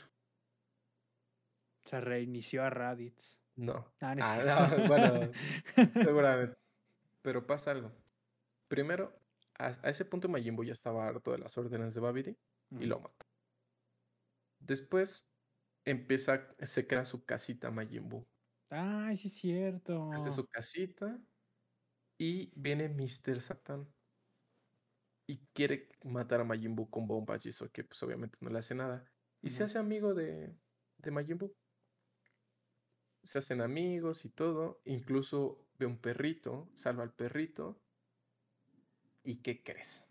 Se reinició a Raditz. No. Ah, no Ah, no, bueno, seguramente. Pero pasa algo. Primero, a, a ese punto Majin Buu ya estaba harto de las órdenes de Babidi y lo mata. Después empieza, se crea su casita Majin Buu. Ay, sí es cierto. Hace su casita y viene Mr. Satan y quiere matar a Majin Buu con bombas y eso que pues obviamente no le hace nada. Y se hace amigo de, de Majin Buu. Se hacen amigos y todo. Incluso ve un perrito, salva al perrito. ¿Y qué crees?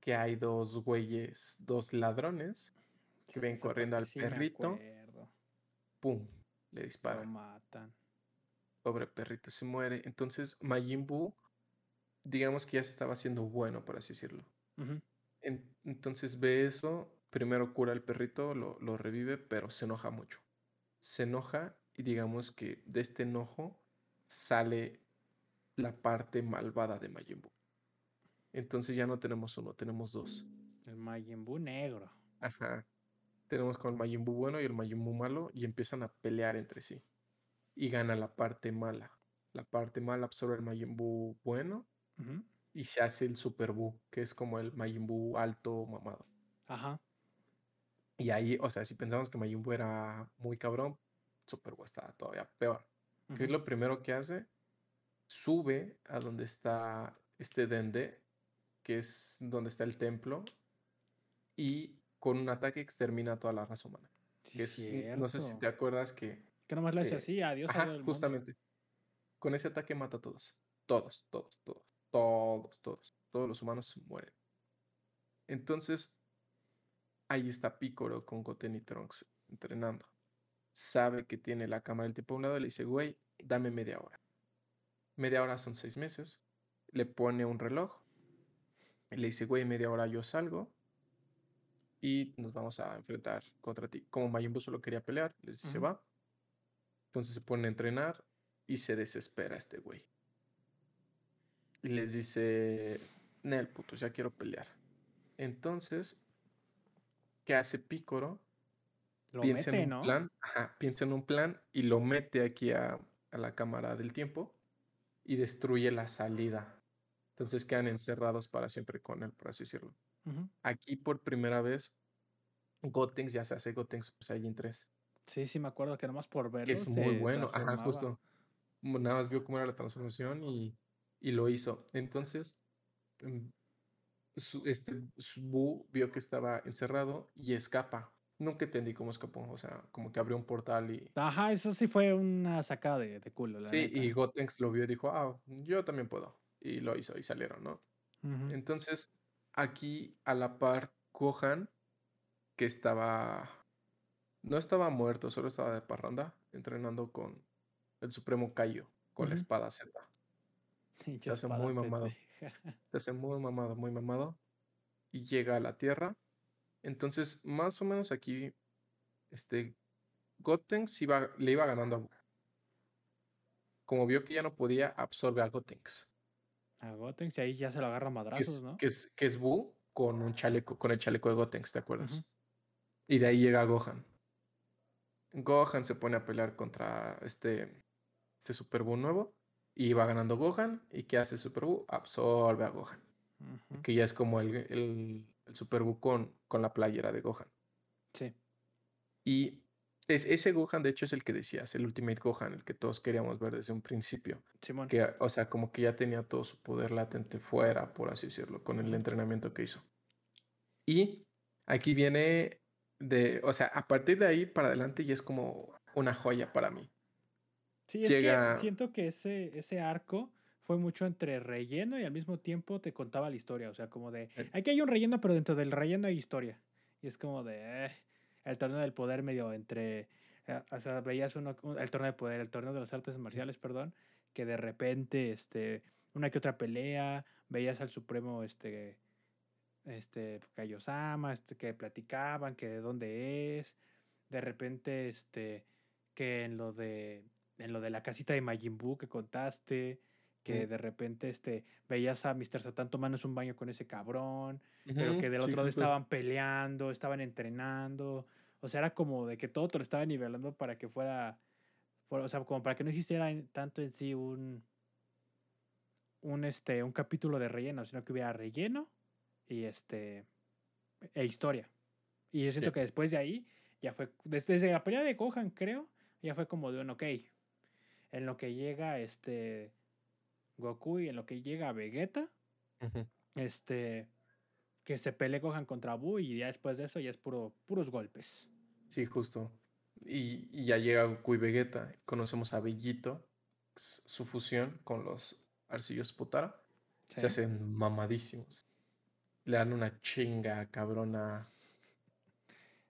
Que hay dos güeyes, dos ladrones que ven corriendo al sí perrito. ¡Pum! Le Lo disparan. matan. Pobre perrito se muere. Entonces Majin Buu, digamos que ya se estaba haciendo bueno, por así decirlo. En- entonces ve eso, primero cura al perrito, lo, lo revive, pero se enoja mucho. Se enoja y digamos que de este enojo sale la parte malvada de Majin Buu. Entonces ya no tenemos uno, tenemos dos. El Majin Buu negro. Ajá. Tenemos con el Majin Buu bueno y el Majin Buu malo y empiezan a pelear entre sí. Y gana la parte mala. La parte mala absorbe el Majin Buu bueno Y se hace el Super Buu, que es como el Majin Buu alto mamado. Ajá. Y ahí, o sea, si pensamos que Majin Buu era muy cabrón, Super Buu está todavía peor. ¿Qué es lo primero que hace? Sube a donde está este Dende, que es donde está el templo, y con un ataque extermina a toda la raza humana. Sí, Que es no sé si te acuerdas que Que nomás le dice eh, así, adiós a Ajá, todo el mundo. justamente. Con ese ataque mata a todos. Todos, todos, todos, todos, todos. Todos los humanos se mueren. Entonces, ahí está Picoro con Goten y Trunks entrenando. Sabe que tiene la cámara del tiempo a un lado y le dice, güey, dame media hora. Media hora son seis meses. Le pone un reloj. le dice, güey, media hora yo salgo. Y nos vamos a enfrentar contra ti. Como Majin Buu solo quería pelear, les dice, va. Entonces se pone a entrenar y se desespera este güey. Y les dice, Nel, puto, ya quiero pelear. Entonces, ¿qué hace Pícoro? Lo piensa mete, en un ¿no? plan, ajá, piensa en un plan y lo mete aquí a, a la cámara del tiempo y destruye la salida. Entonces quedan encerrados para siempre con él, por así decirlo. Aquí por primera vez, Gotenks ya se hace Gotenks Saiyan 3, Sí, sí, me acuerdo que nomás por verlo que es muy bueno. Ajá, justo. Nada más vio cómo era la transformación y, y lo hizo. Entonces, su, este, su Buu vio que estaba encerrado y escapa. Nunca entendí cómo escapó. O sea, como que abrió un portal y, Ajá, eso sí fue una sacada de, de culo, la Sí, neta. y Gotenks lo vio y dijo, ah, yo también puedo. Y lo hizo y salieron, ¿no? Entonces, aquí a la par, Gohan, que estaba, no estaba muerto, solo estaba de parranda, entrenando con el Supremo Kaio, con la espada Z. Pinche se hace muy mamado. Se hace muy mamado, muy mamado. Y llega a la Tierra. Entonces, más o menos aquí, este, Gotenks iba, le iba ganando a. Como vio que ya no podía, absorbe a Gotenks. A Gotenks y ahí ya se lo agarra a que madrazos, es, ¿no? que es, que es Buu con un chaleco, con el chaleco de Gotenks, ¿te acuerdas? Y de ahí llega Gohan. Gohan se pone a pelear contra este, este Super Buu nuevo. Y va ganando Gohan. ¿Y qué hace Super Buu? Absorbe a Gohan. Que ya es como el, el, el Super Buu con, con la playera de Gohan. Sí. Y es, ese Gohan, de hecho, es el que decías, el Ultimate Gohan, el que todos queríamos ver desde un principio. Simón. que, o sea, como que ya tenía todo su poder latente fuera, por así decirlo, con el entrenamiento que hizo. Y aquí viene de, o sea, a partir de ahí para adelante ya es como una joya para mí. Sí, es que siento que ese, ese arco fue mucho entre relleno y al mismo tiempo te contaba la historia. O sea, como de. Eh. Aquí hay un relleno, pero dentro del relleno hay historia. Y es como de. eh, el torneo del poder medio entre. eh, o sea, veías uno, un- el torneo de poder, el torneo de las artes marciales, perdón, que de repente, este, una que otra pelea, veías al Supremo, este, este, Kaiosama, este, que platicaban, que de dónde es, de repente, este, que en lo de, en lo de la casita de Majin Buu que contaste, que Mm. de repente, este, veías a Mr. Satan tomándose un baño con ese cabrón, pero que del sí, otro lado justo. estaban peleando, estaban entrenando, o sea, era como de que todo te lo estaba nivelando para que fuera, fuera- o sea, como para que no existiera tanto en sí un, un, este, un capítulo de relleno, sino que hubiera relleno y este, e historia. Y yo siento Sí. que después de ahí, ya fue, des- desde la pelea de Gohan, creo, ya fue como de un, ok, en lo que llega este Goku y en lo que llega Vegeta, este, que se pelee Gohan contra Buu y ya después de eso ya es puro, puros golpes. Sí, justo. Y, y ya llega Goku y Vegeta. Conocemos a Bellito, su fusión con los arcillos Potara. Se hacen mamadísimos. Le dan una chinga cabrona.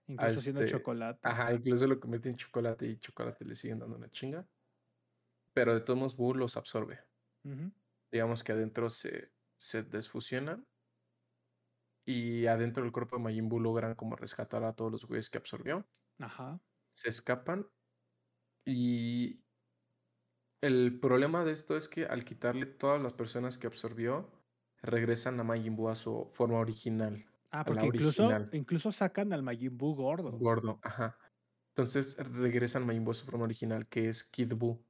Incluso siendo este, chocolate. Ajá, incluso lo convierte en chocolate y chocolate le siguen dando una chinga. Pero de todos modos, Buu los absorbe. Digamos que adentro se, se desfusionan. Y adentro del cuerpo de Majin Buu logran como rescatar a todos los güeyes que absorbió. Ajá. Se escapan. Y el problema de esto es que al quitarle todas las personas que absorbió, regresan a Majin Buu a su forma original. Ah, porque incluso, incluso sacan al Majin Buu gordo. Gordo, ajá. Entonces regresan Majin Buu a su forma original, que es Kid Buu.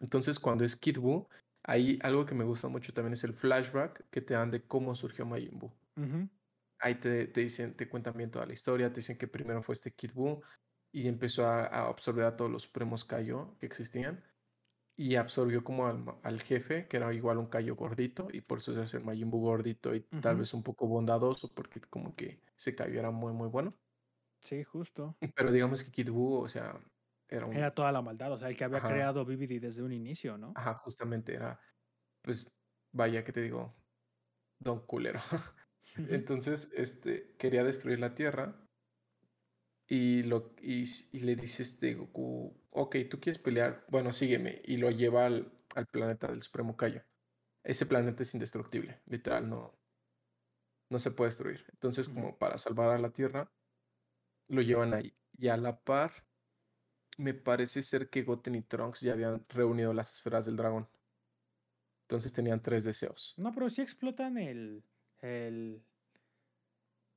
Entonces, cuando es Kid Buu, ahí algo que me gusta mucho también es el flashback que te dan de cómo surgió Majin Buu. Ujú. Ahí te, te dicen, te cuentan bien toda la historia, te dicen que primero fue este Kid Buu y empezó a, a absorber a todos los supremos Kaio que existían. y absorbió como al, al jefe, que era igual un callo gordito, y por eso se hace el Majin Buu gordito y tal Ujú. vez un poco bondadoso, porque como que ese callo era muy, muy bueno. Sí, justo. Pero digamos que Kid Buu, o sea, era un... Era toda la maldad, o sea, el que había Ajá. creado Vividi desde un inicio, ¿no? Ajá, justamente era, pues, vaya, que te digo? Don culero. Entonces, este, quería destruir la Tierra y, lo, y, y le dice este Goku, ok, tú quieres pelear, bueno, sígueme, y lo lleva al, al planeta del Supremo Kaio. Ese planeta es indestructible, literal, no, no se puede destruir. Entonces, como para salvar a la Tierra, lo llevan ahí. Y a la par, me parece ser que Goten y Trunks ya habían reunido las esferas del dragón. Entonces tenían tres deseos. No, pero sí explotan el, el...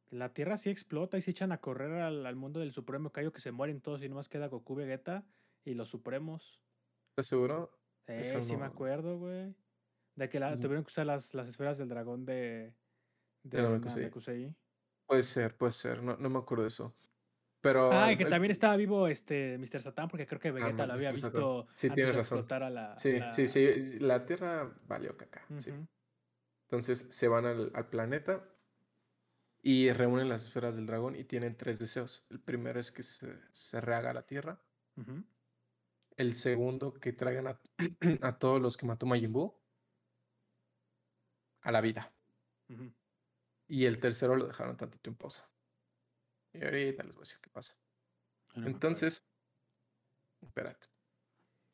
La Tierra sí explota y se echan a correr al, al mundo del Supremo Kaio que se mueren todos y nomás queda Goku, Vegeta y los Supremos. ¿Estás seguro? Eh, Eso sí me no- acuerdo, güey. De que la, tuvieron que usar las, las esferas del dragón de, de De. Namekusei. Puede ser, puede ser, no, no me acuerdo de eso. Pero Ah, el- que también estaba vivo este Mr. Satan porque creo que Vegeta ma- lo había Mr. Visto Sí, antes tienes de razón. explotar a la... Sí, la- sí, sí, la Tierra valió caca. sí. Entonces se van al, al planeta y reúnen las esferas del dragón y tienen tres deseos. El primero es que se, se rehaga la Tierra. El segundo, que traigan a, a todos los que mató Majin Buu a la vida. Y el tercero lo dejaron tantito en pausa. Y ahorita les voy a decir qué pasa. No. Entonces, espérate.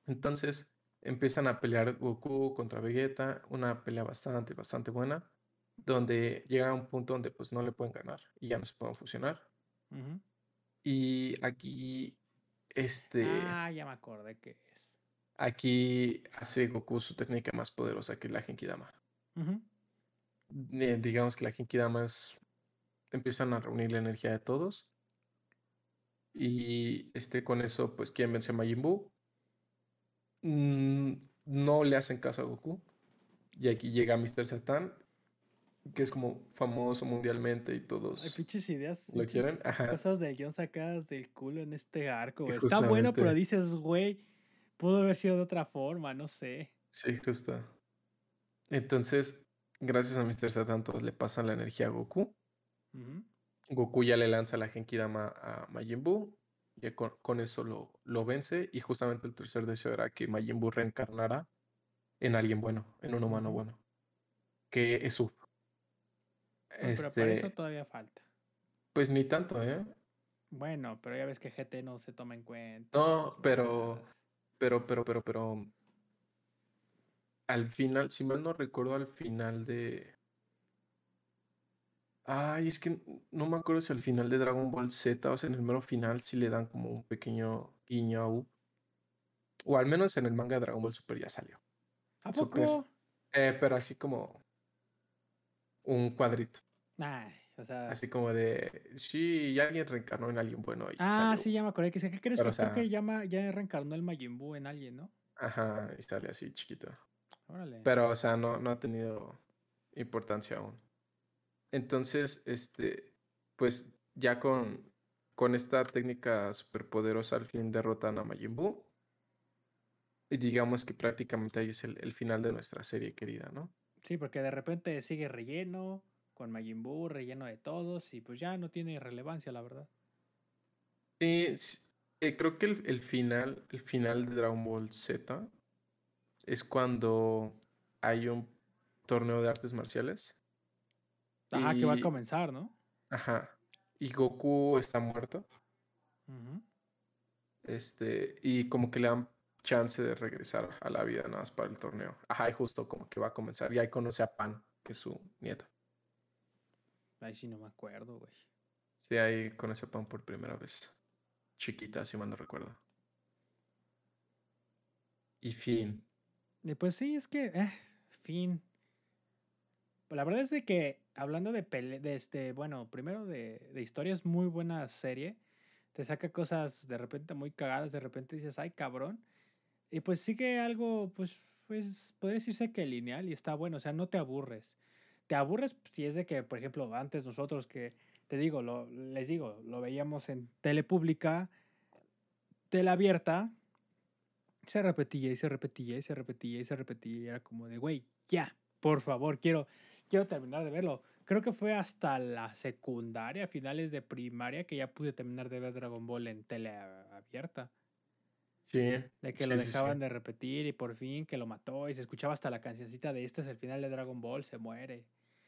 Entonces empiezan a pelear Goku contra Vegeta, una pelea bastante, bastante buena, donde llega a un punto donde pues no le pueden ganar y ya no se pueden fusionar. Ujú. Y aquí, este, Ah, ya me acordé que es. aquí hace Goku su técnica más poderosa que la Genkidama. Eh, digamos que la Genkidama es, empiezan a reunir la energía de todos y este, con eso pues quieren vencer a Majin Buu. Mm, no le hacen caso a Goku. Y aquí llega Mr. Satan, que es como famoso mundialmente y todos pinches ideas, lo pinches quieren. Ajá. cosas del guion sacadas del culo en este arco, güey. Está bueno, pero dices, güey, pudo haber sido de otra forma, no sé. Sí, justo. Entonces, gracias a Mr. Satan, todos le pasan la energía a Goku. Goku ya le lanza la Genkidama a Majin Buu. Y con, con eso lo, lo vence. Y justamente el tercer deseo era que Majin Buu reencarnara en alguien bueno, en un humano bueno. Que es. Bueno, pero para eso Este, todavía falta. pues ni tanto, ¿eh? Bueno, pero ya ves que GT no se toma en cuenta. No, pero, pero, pero, pero, pero. Al final, si mal no recuerdo, al final de. Ay, es que no me acuerdo si al final de Dragon Ball Z, o sea, en el mero final, sí le dan como un pequeño guiño a Up. O al menos en el manga de Dragon Ball Super ya salió. ¿A poco? Eh, pero así como un cuadrito. Ay, o sea. Así como de. Sí, y alguien reencarnó en alguien bueno. Y Ah, salió sí, ya me acordé. Que, ¿qué crees Pero, que o creo que llama, ya reencarnó el Majin Buu en alguien, ¿no? Ajá, y sale así chiquito. Órale. Pero, o sea, no, no ha tenido importancia aún. Entonces, este, pues ya con, con esta técnica superpoderosa al fin derrotan a Majin Buu. Y digamos que prácticamente ahí es el, el final de nuestra serie querida, ¿no? Sí, porque de repente sigue relleno con Majin Buu, relleno de todos, y pues ya no tiene relevancia, la verdad. Sí, eh, creo que el, el final, el final de Dragon Ball Z es cuando hay un torneo de artes marciales. Ajá, que va a comenzar, ¿no? Ajá. Y Goku está muerto. Este, y como que le dan chance de regresar a la vida nada más para el torneo. Ajá, y justo como que va a comenzar. Y ahí conoce a Pan, que es su nieta. Ahí sí no me acuerdo, güey. Sí, ahí conoce a Pan por primera vez. Chiquita, si mal no recuerdo. Y fin. Y pues sí, es que, eh, fin. La verdad es de que, hablando de pele de este, bueno, primero de, de historia, muy buena serie. Te saca cosas de repente muy cagadas, de repente dices, ay, cabrón. Y pues sigue algo, pues, pues, podría decirse que lineal y está bueno, o sea, no te aburres. Te aburres si es de que, por ejemplo, antes nosotros que, te digo, lo, les digo, lo veíamos en tele pública, tele abierta, Se repetía y se repetía y se repetía y se repetía. Y era como de, güey, ya, por favor, quiero, quiero terminar de verlo. Creo que fue hasta la secundaria, finales de primaria, que ya pude terminar de ver Dragon Ball en tele abierta. Sí. De que lo dejaban de repetir y por fin que lo mató y se escuchaba hasta la cancioncita de este es el final de Dragon Ball, se muere.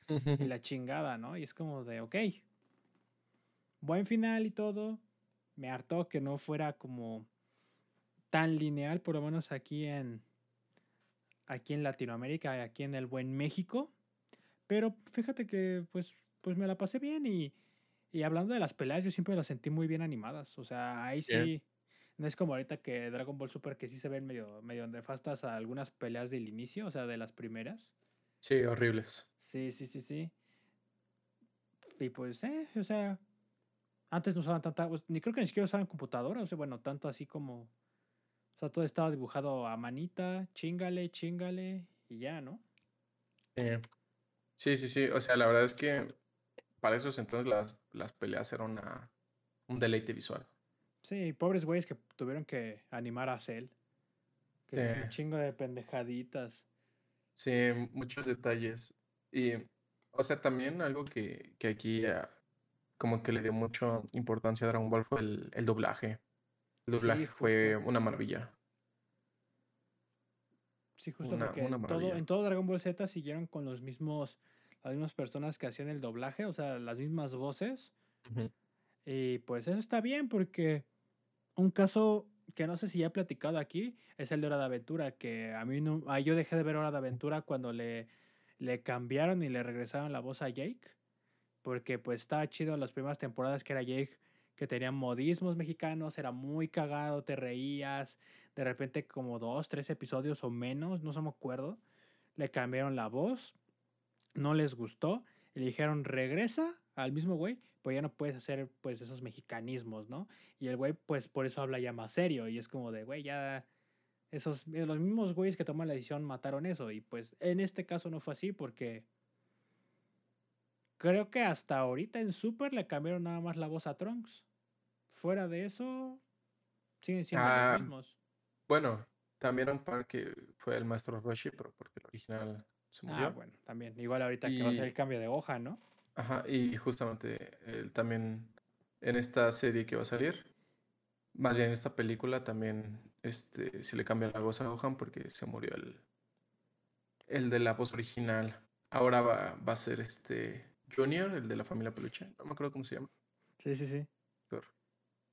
y la chingada, ¿no? Y es como de, ok, buen final y todo. Me hartó que no fuera como tan lineal, por lo menos aquí en, aquí en Latinoamérica aquí en el buen México. Pero fíjate que pues, pues me la pasé bien y, y hablando de las peleas, yo siempre las sentí muy bien animadas. O sea, ahí sí, no es como ahorita que Dragon Ball Super que sí se ven medio, medio nefastas a algunas peleas del inicio, o sea, de las primeras. Sí, horribles. Sí, sí, sí, sí. Y pues, eh, o sea, antes no usaban tanta, pues, ni creo que ni siquiera usaban computadora, o sea, bueno, tanto así como, o sea, todo estaba dibujado a manita, chingale, chingale, y ya, ¿no? Sí, sí, sí, o sea, la verdad es que para esos entonces las, las peleas eran una, un deleite visual. Sí, pobres güeyes que tuvieron que animar a Cell. Que es un chingo de pendejaditas. Sí, muchos detalles. Y, o sea, también algo que, que aquí ah, como que le dio mucha importancia a Dragon Ball fue el, el doblaje. El doblaje fue una maravilla. Sí, justo porque todo, en todo Dragon Ball Z siguieron con los mismos, las mismas personas que hacían el doblaje, o sea, las mismas voces. Y pues eso está bien porque un caso que no sé si ya he platicado aquí es el de Hora de Aventura, que a mí no, yo dejé de ver Hora de Aventura cuando le, le cambiaron y le regresaron la voz a Jake, porque pues estaba chido las primeras temporadas que era Jake, que tenía modismos mexicanos, era muy cagado, te reías, de repente como dos, tres episodios o menos, no se me acuerdo, le cambiaron la voz, no les gustó, y le dijeron regresa al mismo güey, pues ya no puedes hacer pues esos mexicanismos, ¿no? Y el güey pues por eso habla ya más serio y es como de, güey, ya esos eh, los mismos güeyes que toman la decisión mataron eso y pues en este caso no fue así porque creo que hasta ahorita en Super le cambiaron nada más la voz a Trunks. Fuera de eso siguen siendo los ah, mismos. Bueno, también un par que fue el maestro Roshi, pero porque el original se ah, murió. Ah, bueno, también. Igual ahorita que va a ser el cambio de hoja, ¿no? Ajá, y justamente él también en esta serie que va a salir, más bien en esta película también este, se le cambia la voz a Gohan porque se murió el, el de la voz original. Ahora va, va a ser este Junior, el de la familia Peluche, no me acuerdo cómo se llama. Sí, sí, sí.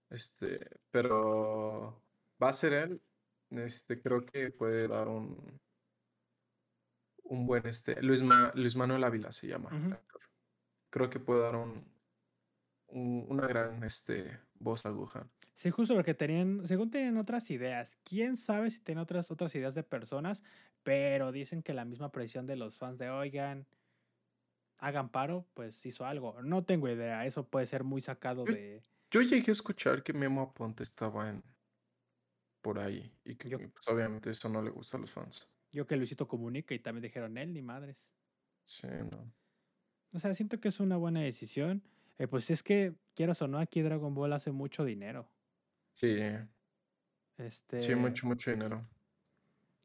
Este, pero va a ser él. Este, creo que puede dar un un buen este Luis, Luis Manuel Ávila se llama creo que puede dar un, una gran este, voz aguja. Sí, justo porque tenían, según tenían otras ideas. Quién sabe si tienen otras, otras ideas de personas, pero dicen que la misma presión de los fans de Oigan, hagan paro, pues hizo algo. No tengo idea, eso puede ser muy sacado de. Yo llegué a escuchar que Memo Aponte estaba en por ahí y que pues, obviamente eso no le gusta a los fans. Yo que Luisito comunica y también dijeron él ni madres. Sí, no. O sea, siento que es una buena decisión. Eh, pues es que, quieras o no, aquí Dragon Ball hace mucho dinero. Sí. Este... Sí, mucho, mucho dinero.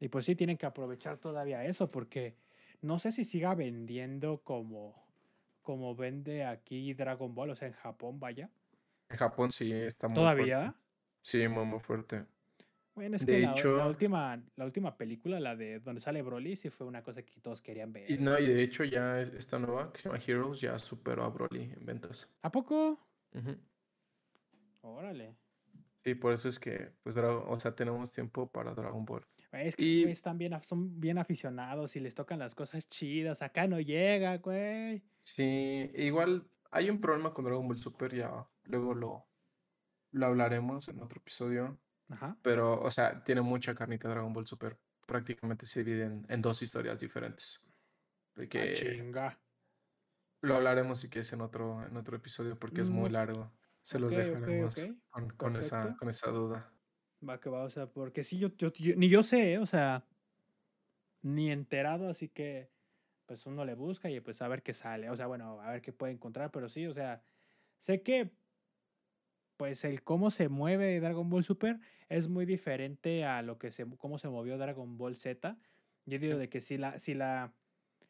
Y pues sí, tienen que aprovechar todavía eso, porque no sé si siga vendiendo como, como vende aquí Dragon Ball, o sea, en Japón, vaya. En Japón sí está muy ¿Todavía? Sí, muy, muy fuerte. Bueno, es que la, última, la última película, la de donde sale Broly, sí fue una cosa que todos querían ver. Y no, y de hecho ya esta nueva, que se llama Heroes, ya superó a Broly en ventas. ¿A poco? Órale. Sí, por eso es que, pues, o sea, tenemos tiempo para Dragon Ball. Es que están bien, son bien aficionados y les tocan las cosas chidas. Acá no llega, güey. Sí, igual hay un problema con Dragon Ball Super, ya luego lo, lo hablaremos en otro episodio. Pero, o sea, tiene mucha carnita Dragon Ball Super. Prácticamente se divide en, dos historias diferentes. De que chinga. Lo hablaremos si quieres en otro, en otro episodio porque es muy mm, largo. Se los dejaremos con, esa, con esa duda. Va que va, o sea, porque sí, yo, yo, ni yo sé, o sea, ni enterado, así que pues uno le busca y pues a ver qué sale, o sea, bueno, a ver qué puede encontrar, pero sí, o sea, sé que pues el cómo se mueve Dragon Ball Super es muy diferente a lo que se, cómo se movió Dragon Ball Z. Yo digo de que si la, si la,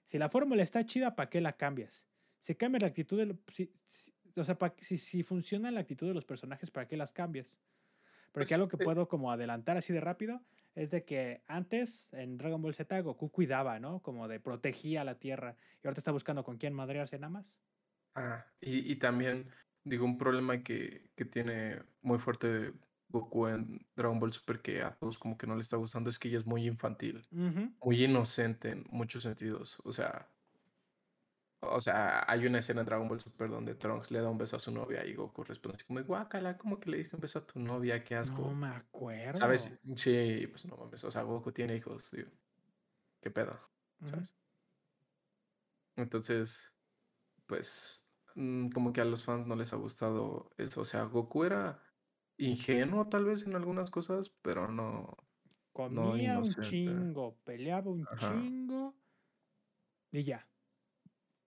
si la fórmula está chida, ¿para qué la cambias? Si cambia la actitud de, o sea, si, si funciona la actitud de los personajes, ¿para qué las cambias? Porque pues, algo que eh puedo como adelantar así de rápido es de que antes en Dragon Ball Z Goku cuidaba, ¿no? Como de protegía la Tierra. Y ahorita está buscando con quién madrearse nada más. Ah, y, y también, digo, un problema que, que tiene muy fuerte Goku en Dragon Ball Super que a todos como que no le está gustando es que ella es muy infantil, muy inocente en muchos sentidos. O sea, o sea, hay una escena en Dragon Ball Super donde Trunks le da un beso a su novia y Goku responde así como, guácala, ¿cómo que le diste un beso a tu novia? Qué asco. No me acuerdo. ¿Sabes? Sí, pues no mames. O sea, Goku tiene hijos, tío. ¿Qué pedo? ¿Sabes? Entonces, pues, mm, como que a los fans no les ha gustado eso. O sea, Goku era ingenuo tal vez en algunas cosas, pero no. Comía un chingo, peleaba un chingo y ya.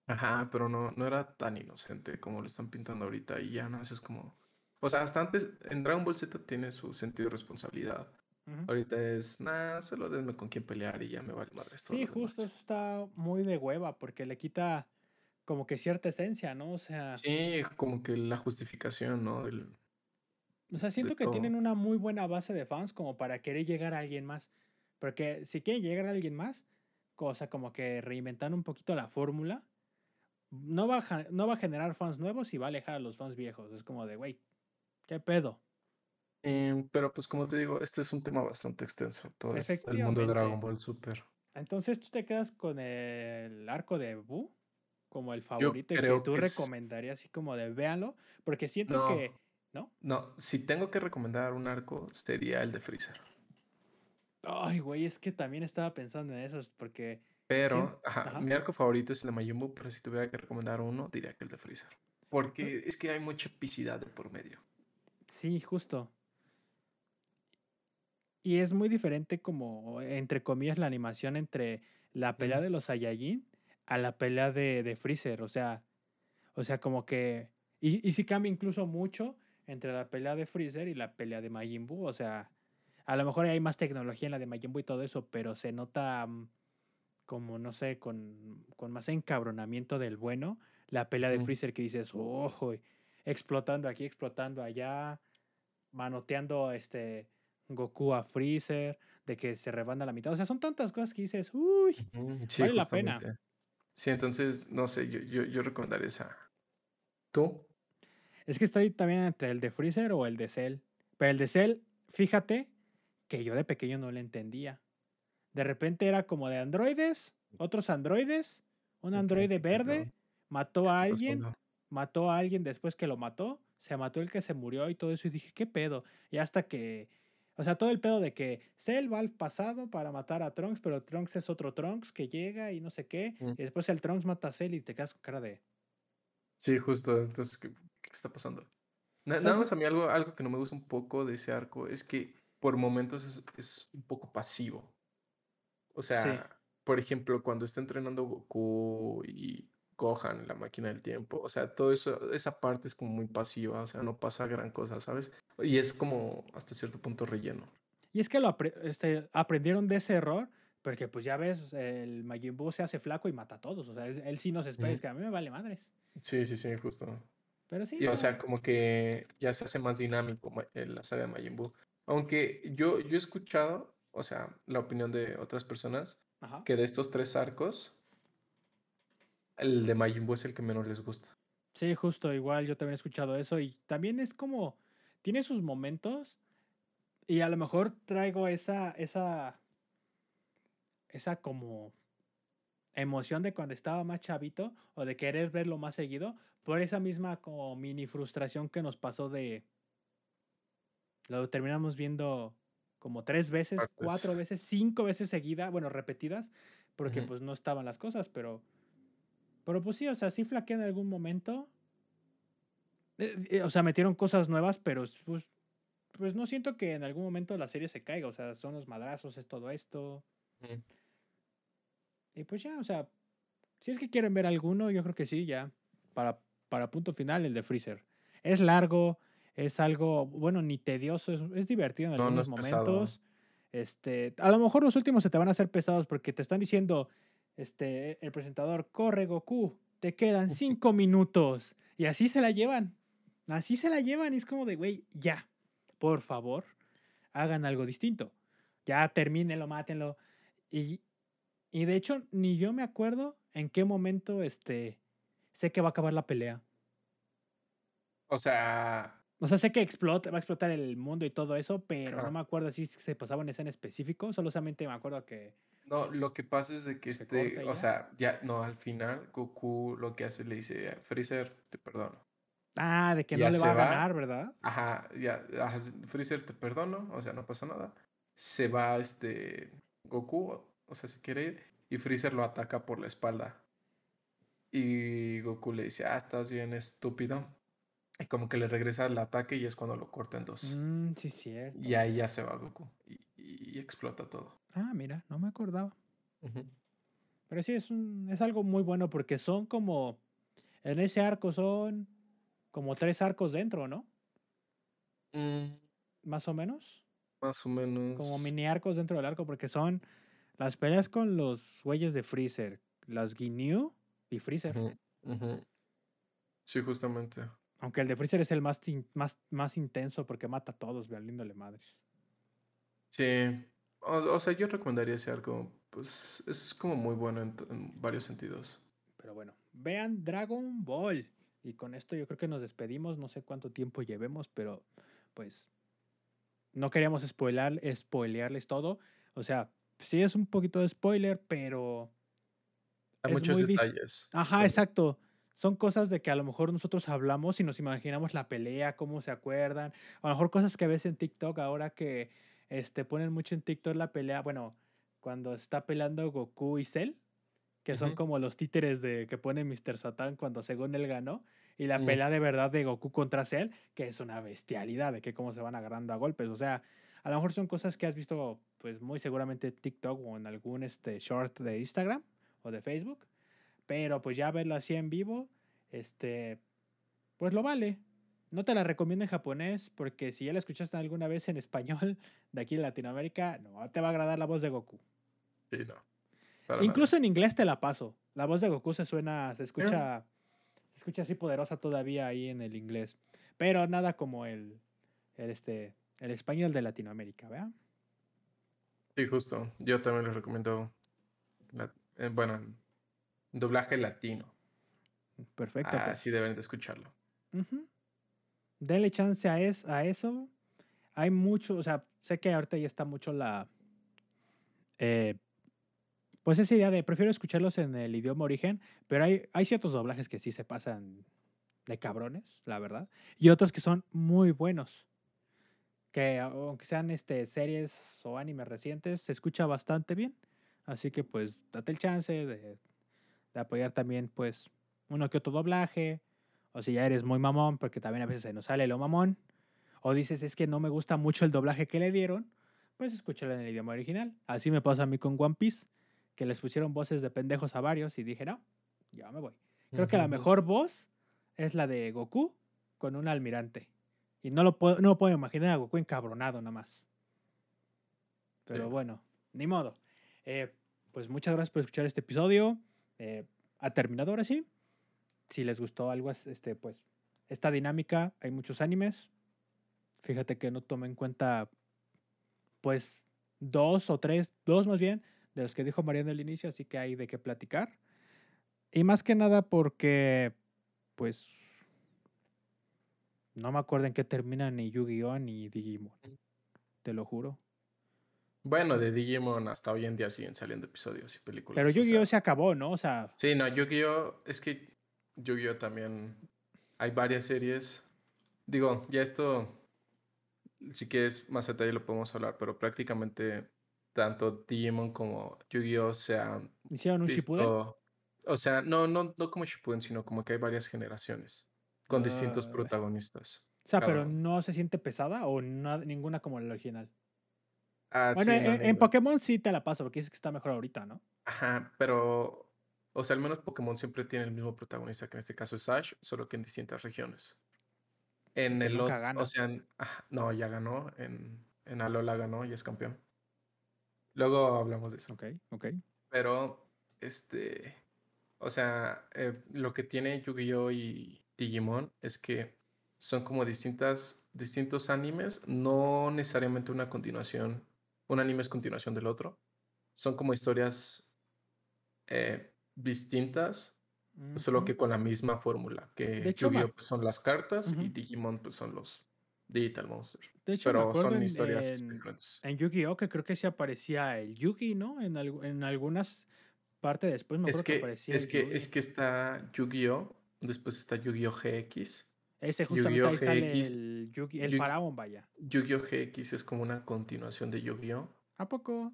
Ajá, pero no, no era tan inocente como lo están pintando ahorita. Y ya no, es como. O sea, hasta antes en Dragon Ball Z tiene su sentido de responsabilidad. Ahorita es, nada, solo denme con quién pelear y ya me vale madre. Sí, justo eso está muy de hueva porque le quita como que cierta esencia, ¿no? O sea. Sí, como que la justificación, ¿no? O sea, siento que tienen una muy buena base de fans como para querer llegar a alguien más. Porque si quieren llegar a alguien más, cosa como que reinventar un poquito la fórmula no va, a, no va a generar fans nuevos y va a alejar a los fans viejos. Es como de, güey, ¿qué pedo? Em, pero pues como te digo, este es un tema bastante extenso, todo el mundo de Dragon Ball Super. Entonces tú te quedas con el arco de Buu como el favorito y que tú recomendarías así como de véanlo, porque siento que, ¿no? No, si tengo que recomendar un arco sería el de Freezer. Ay, güey, es que también estaba pensando en eso, porque pero, mi arco favorito es el de Majin pero si tuviera que recomendar uno, diría que el de Freezer. Porque es que hay mucha epicidad de por medio. Sí, justo. Y es muy diferente como, entre comillas, la animación entre la pelea de los Saiyajin a la pelea de, de Freezer. O sea, o sea, como que... Y, y sí cambia incluso mucho entre la pelea de Freezer y la pelea de Majin Buu. O sea, a lo mejor hay más tecnología en la de Majin Buu y todo eso, pero se nota mm, como, no sé, con, con más encabronamiento del bueno, la pelea de Freezer que dices, ojo, explotando aquí, explotando allá, manoteando este Goku a Freezer, de que se rebanda la mitad. O sea, son tantas cosas que dices, uy, vale la pena. Sí, entonces, no sé, yo, yo, yo recomendaría esa. ¿Tú? Es que estoy también entre el de Freezer o el de Cell. Pero el de Cell, fíjate que yo de pequeño no le entendía. De repente era como de androides, otros androides, un androide verde, mató a alguien, mató a alguien después que lo mató, se mató el que se murió y todo eso. Y dije, ¿qué pedo? Y hasta que. O sea, todo el pedo de que Cell va al pasado para matar a Trunks, pero Trunks es otro Trunks que llega y no sé qué. Mm. Y después el Trunks mata a Cell y te quedas con cara de. Sí, justo. Entonces, ¿qué, está pasando? nada más a mí algo, algo que no me gusta un poco de ese arco es que por momentos es, es un poco pasivo. O sea, por ejemplo, cuando está entrenando Goku y Gohan, la máquina del tiempo, o sea, todo eso, esa parte es como muy pasiva, o sea, no pasa gran cosa, ¿sabes? Y es como hasta cierto punto relleno. Y es que lo este, aprendieron de ese error, porque pues ya ves, el Majin Buu se hace flaco y mata a todos, o sea, él, sí nos espera, es que a mí me vale madres. Sí, sí, sí, justo. Pero sí. Y, o sea, como que ya se hace más dinámico la saga de Majin Buu. Aunque yo, yo he escuchado o sea, la opinión de otras personas, que de estos tres arcos, el de Majin Buu es el que menos les gusta. Sí, justo, igual yo también he escuchado eso y también es como, tiene sus momentos y a lo mejor traigo esa, esa, esa como emoción de cuando estaba más chavito o de querer verlo más seguido por esa misma como mini frustración que nos pasó de, lo terminamos viendo como tres veces, cuatro veces, cinco veces seguida, bueno, repetidas, porque pues no estaban las cosas, pero, pero pues sí, o sea, sí flaquean en algún momento. Eh, eh, o sea, metieron cosas nuevas, pero pues, pues no siento que en algún momento la serie se caiga, o sea, son los madrazos, es todo esto. Y pues ya, o sea, si es que quieren ver alguno, yo creo que sí, ya, para, para punto final, el de Freezer. Es largo, es algo, bueno, ni tedioso, es, es divertido en No, no algunos pesado. momentos. Este, a lo mejor los últimos se te van a hacer pesados porque te están diciendo, este, el presentador, corre Goku, te quedan cinco minutos. Y así se la llevan. Así se la llevan y es como de, güey, ya, por favor, hagan algo distinto. Ya termínenlo, mátenlo. Y, y de hecho, ni yo me acuerdo en qué momento, este, sé que va a acabar la pelea. O sea, O sea, sé que explota, va a explotar el mundo y todo eso, pero no me acuerdo si se pasaba en escena específico. Solamente me acuerdo que. no, lo que pasa es de que ¿Se este, o ya? sea, ya, no, al final Goku lo que hace le dice, Freezer, te perdono. Ah, de que Ya no le va a va. ganar, ¿verdad? Ajá, ya, ajá, Freezer, te perdono, o sea, no pasa nada. Se va este Goku, o sea, se quiere ir, y Freezer lo ataca por la espalda. Y Goku le dice, ah, estás bien estúpido. Y como que le regresa el ataque y es cuando lo corta en dos. Mm, sí, cierto. Y ahí ya se va Goku. Y, y explota todo. Ah, mira, no me acordaba. Pero sí, es, un, es algo muy bueno porque son como. En ese arco son como tres arcos dentro, ¿no? Mm, Más o menos. más o menos. Como mini arcos dentro del arco porque son las peleas con los güeyes de Freezer, las Ginyu y Freezer. Sí, justamente. Aunque el de Freezer es el más, más, más intenso porque mata a todos, valiéndole madres. Sí. O, o sea, yo recomendaría ese arco. Pues es como muy bueno en varios sentidos. Pero bueno, vean Dragon Ball. Y con esto yo creo que nos despedimos. No sé cuánto tiempo llevemos, pero pues no queríamos spoilar, spoilearles todo. O sea, sí es un poquito de spoiler, pero Hay muchos detalles. Ajá, exacto. Son cosas de que a lo mejor nosotros hablamos y nos imaginamos la pelea, cómo se acuerdan. A lo mejor cosas que ves en TikTok ahora que este, ponen mucho en TikTok la pelea. Bueno, cuando está peleando Goku y Cell, que son como los títeres de que pone Mr. Satan cuando según él ganó. Y la Mm. pelea de verdad de Goku contra Cell, que es una bestialidad de que cómo se van agarrando a golpes. O sea, a lo mejor son cosas que has visto, pues muy seguramente en TikTok o en algún este, short de Instagram o de Facebook. Pero pues ya verlo así en vivo, este, pues lo vale. No te la recomiendo en japonés porque si ya la escuchaste alguna vez en español de aquí en Latinoamérica, no te va a agradar la voz de Goku. Sí, no. para nada. Incluso en inglés te la paso. La voz de Goku se suena, se escucha, se escucha así poderosa todavía ahí en el inglés. Pero nada como el, el, este, el español de Latinoamérica, ¿verdad? Sí, justo. Yo también les recomiendo. la- eh, bueno, en doblaje latino. Perfecto. Ah, pues. deben de escucharlo. Ujú. Denle chance a, es- a eso. Hay mucho, o sea, sé que ahorita ya está mucho la. eh, pues esa idea de prefiero escucharlos en el idioma origen, pero hay, hay ciertos doblajes que sí se pasan de cabrones, la verdad, y otros que son muy buenos. Que aunque sean este, series o animes recientes, se escucha bastante bien. Así que pues date el chance de, de apoyar también pues uno que otro doblaje. O si ya eres muy mamón, porque también a veces se nos sale lo mamón. O dices, es que no me gusta mucho el doblaje que le dieron, pues escúchalo en el idioma original. Así me pasa a mí con One Piece, que les pusieron voces de pendejos a varios y dije, no, ya me voy. Creo que la mejor voz es la de Goku con un almirante. Y no lo puedo, no lo puedo imaginar a Goku encabronado nada más. Pero Sí. bueno, ni modo. Eh, pues muchas gracias por escuchar este episodio. Eh, ha terminado ahora sí. Si les gustó algo, es- este, pues, esta dinámica, hay muchos animes. Fíjate que no tomé en cuenta, pues, dos o tres, dos más bien, de los que dijo Mariano al inicio, así que hay de qué platicar. Y más que nada porque, pues, no me acuerdo en qué terminan ni Yu-Gi-Oh ni Digimon. Te lo juro. Bueno, de Digimon hasta hoy en día siguen saliendo episodios y películas. Pero o Yu-Gi-Oh sea, se acabó, ¿no? O sea, Sí, no, Yu-Gi-Oh! Es que Yu-Gi-Oh! también. Hay varias series. Digo, ya esto. Si quieres más detalle lo podemos hablar, pero prácticamente tanto Digimon como Yu-Gi-Oh! se han hicieron un Shippuden. visto. O sea, no, no, no como Shippuden, sino como que hay varias generaciones con distintos Ah. protagonistas. O sea, pero no se siente pesada o na- ninguna como la original. Ah, bueno, sí, en, no, en ninguna. Pokémon sí te la paso, porque dices que está mejor ahorita, ¿no? Ajá, pero. O sea, al menos Pokémon siempre tiene el mismo protagonista, que en este caso es Ash, solo que en distintas regiones. En que el nunca gana. o sea, en- no, ya ganó, en, en Alola ganó y es campeón. Luego hablamos de eso. Ok, ok. Pero, este, o sea, eh, lo que tiene Yu-Gi-Oh y Digimon es que son como distintas, distintos animes, no necesariamente una continuación, un anime es continuación del otro. Son como historias eh, distintas, solo que con la misma fórmula, que Yu-Gi-Oh pues, son las cartas y. Digimon pues son los Digital Monster. De hecho, Pero son en, historias en, diferentes. en Yu-Gi-Oh! que creo que sí aparecía el Yugi, ¿no? En, en algunas partes después me Es acuerdo que, que, aparecía es el que, Yugi. es que está Yu-Gi-Oh! Después está Yu-Gi-Oh! GX. Ese justamente Yu-Gi-Oh! ahí sale GX. el Yugi, el Yu- faraón, vaya. Yu-Gi-Oh! GX es como una continuación de Yu-Gi-Oh! ¿A poco?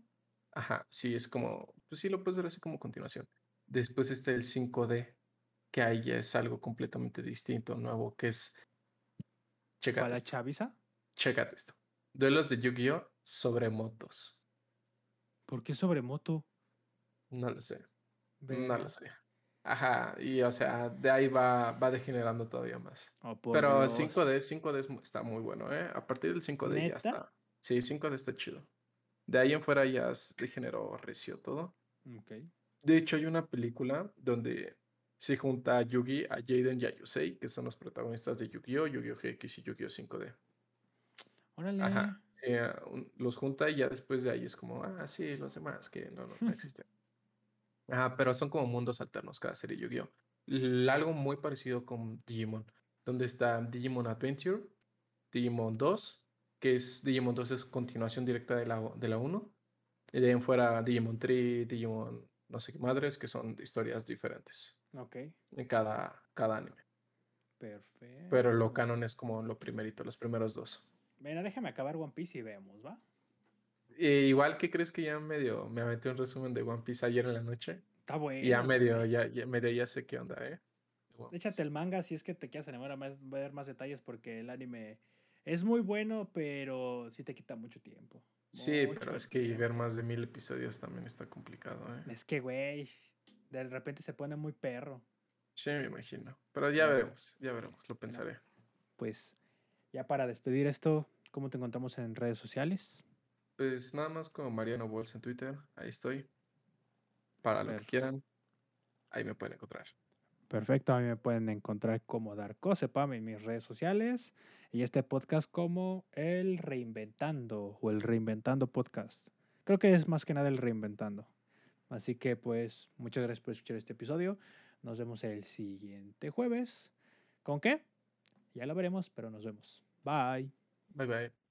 Ajá, sí, es como, pues sí, lo puedes ver así como continuación. Después está el 5D, que ahí ya es algo completamente distinto, nuevo, que es, ¿Para esto, chaviza? chécate esto. Duelos de Yu-Gi-Oh! sobre motos. ¿Por qué sobre moto? No lo sé, no lo sé. Ajá, y o sea, de ahí va, va degenerando todavía más. Oh, Pero Dios. 5D, 5D es mu- está muy bueno, ¿eh? A partir del 5D ya está. Sí, 5D está chido. De ahí en fuera ya degeneró recio todo. De hecho, hay una película donde se junta a Yugi, a Jaden y a Yusei, que son los protagonistas de Yu-Gi-Oh!, Yu-Gi-Oh! GX y Yu-Gi-Oh! 5D. Órale. Ajá. un- los junta y ya después de ahí es como, ah, sí, los demás que no, no, no existen. Ajá, pero son como mundos alternos cada serie Yu-Gi-Oh! Algo muy parecido con Digimon, donde está Digimon Adventure, Digimon 2, que es Digimon 2 es continuación directa de la, de la 1, y de ahí en fuera Digimon 3, Digimon no sé qué madres, que son historias diferentes Ok. en cada, cada anime. Perfecto. Pero lo canon es como lo primerito, los primeros dos. Mira, déjame acabar One Piece y vemos, ¿va? E igual que crees que ya medio me aventé un resumen de One Piece ayer en la noche. Está bueno. Y ya medio, ya, ya, medio ya sé qué onda, ¿eh? Échate el manga si es que te quieres animar a más- ver más detalles porque el anime es muy bueno, pero sí te quita mucho tiempo. Sí, pero es que tiempo. ver más de mil episodios también está complicado, ¿eh? Es que, güey, de repente se pone muy perro. Sí, me imagino. Pero ya No. veremos, ya veremos, lo pensaré. Pues ya para despedir esto, ¿cómo te encontramos en redes sociales? Pues nada más como Mariano Bols en Twitter, ahí estoy. Para lo que quieran, ahí me pueden encontrar. Perfecto, a mí me pueden encontrar como Darko Sepam en mis redes sociales y este podcast como el Reinventando o el Reinventando Podcast. Creo que es más que nada el Reinventando. Así que pues muchas gracias por escuchar este episodio. Nos vemos el siguiente jueves. ¿Con qué? Ya lo veremos, pero nos vemos. Bye. Bye bye.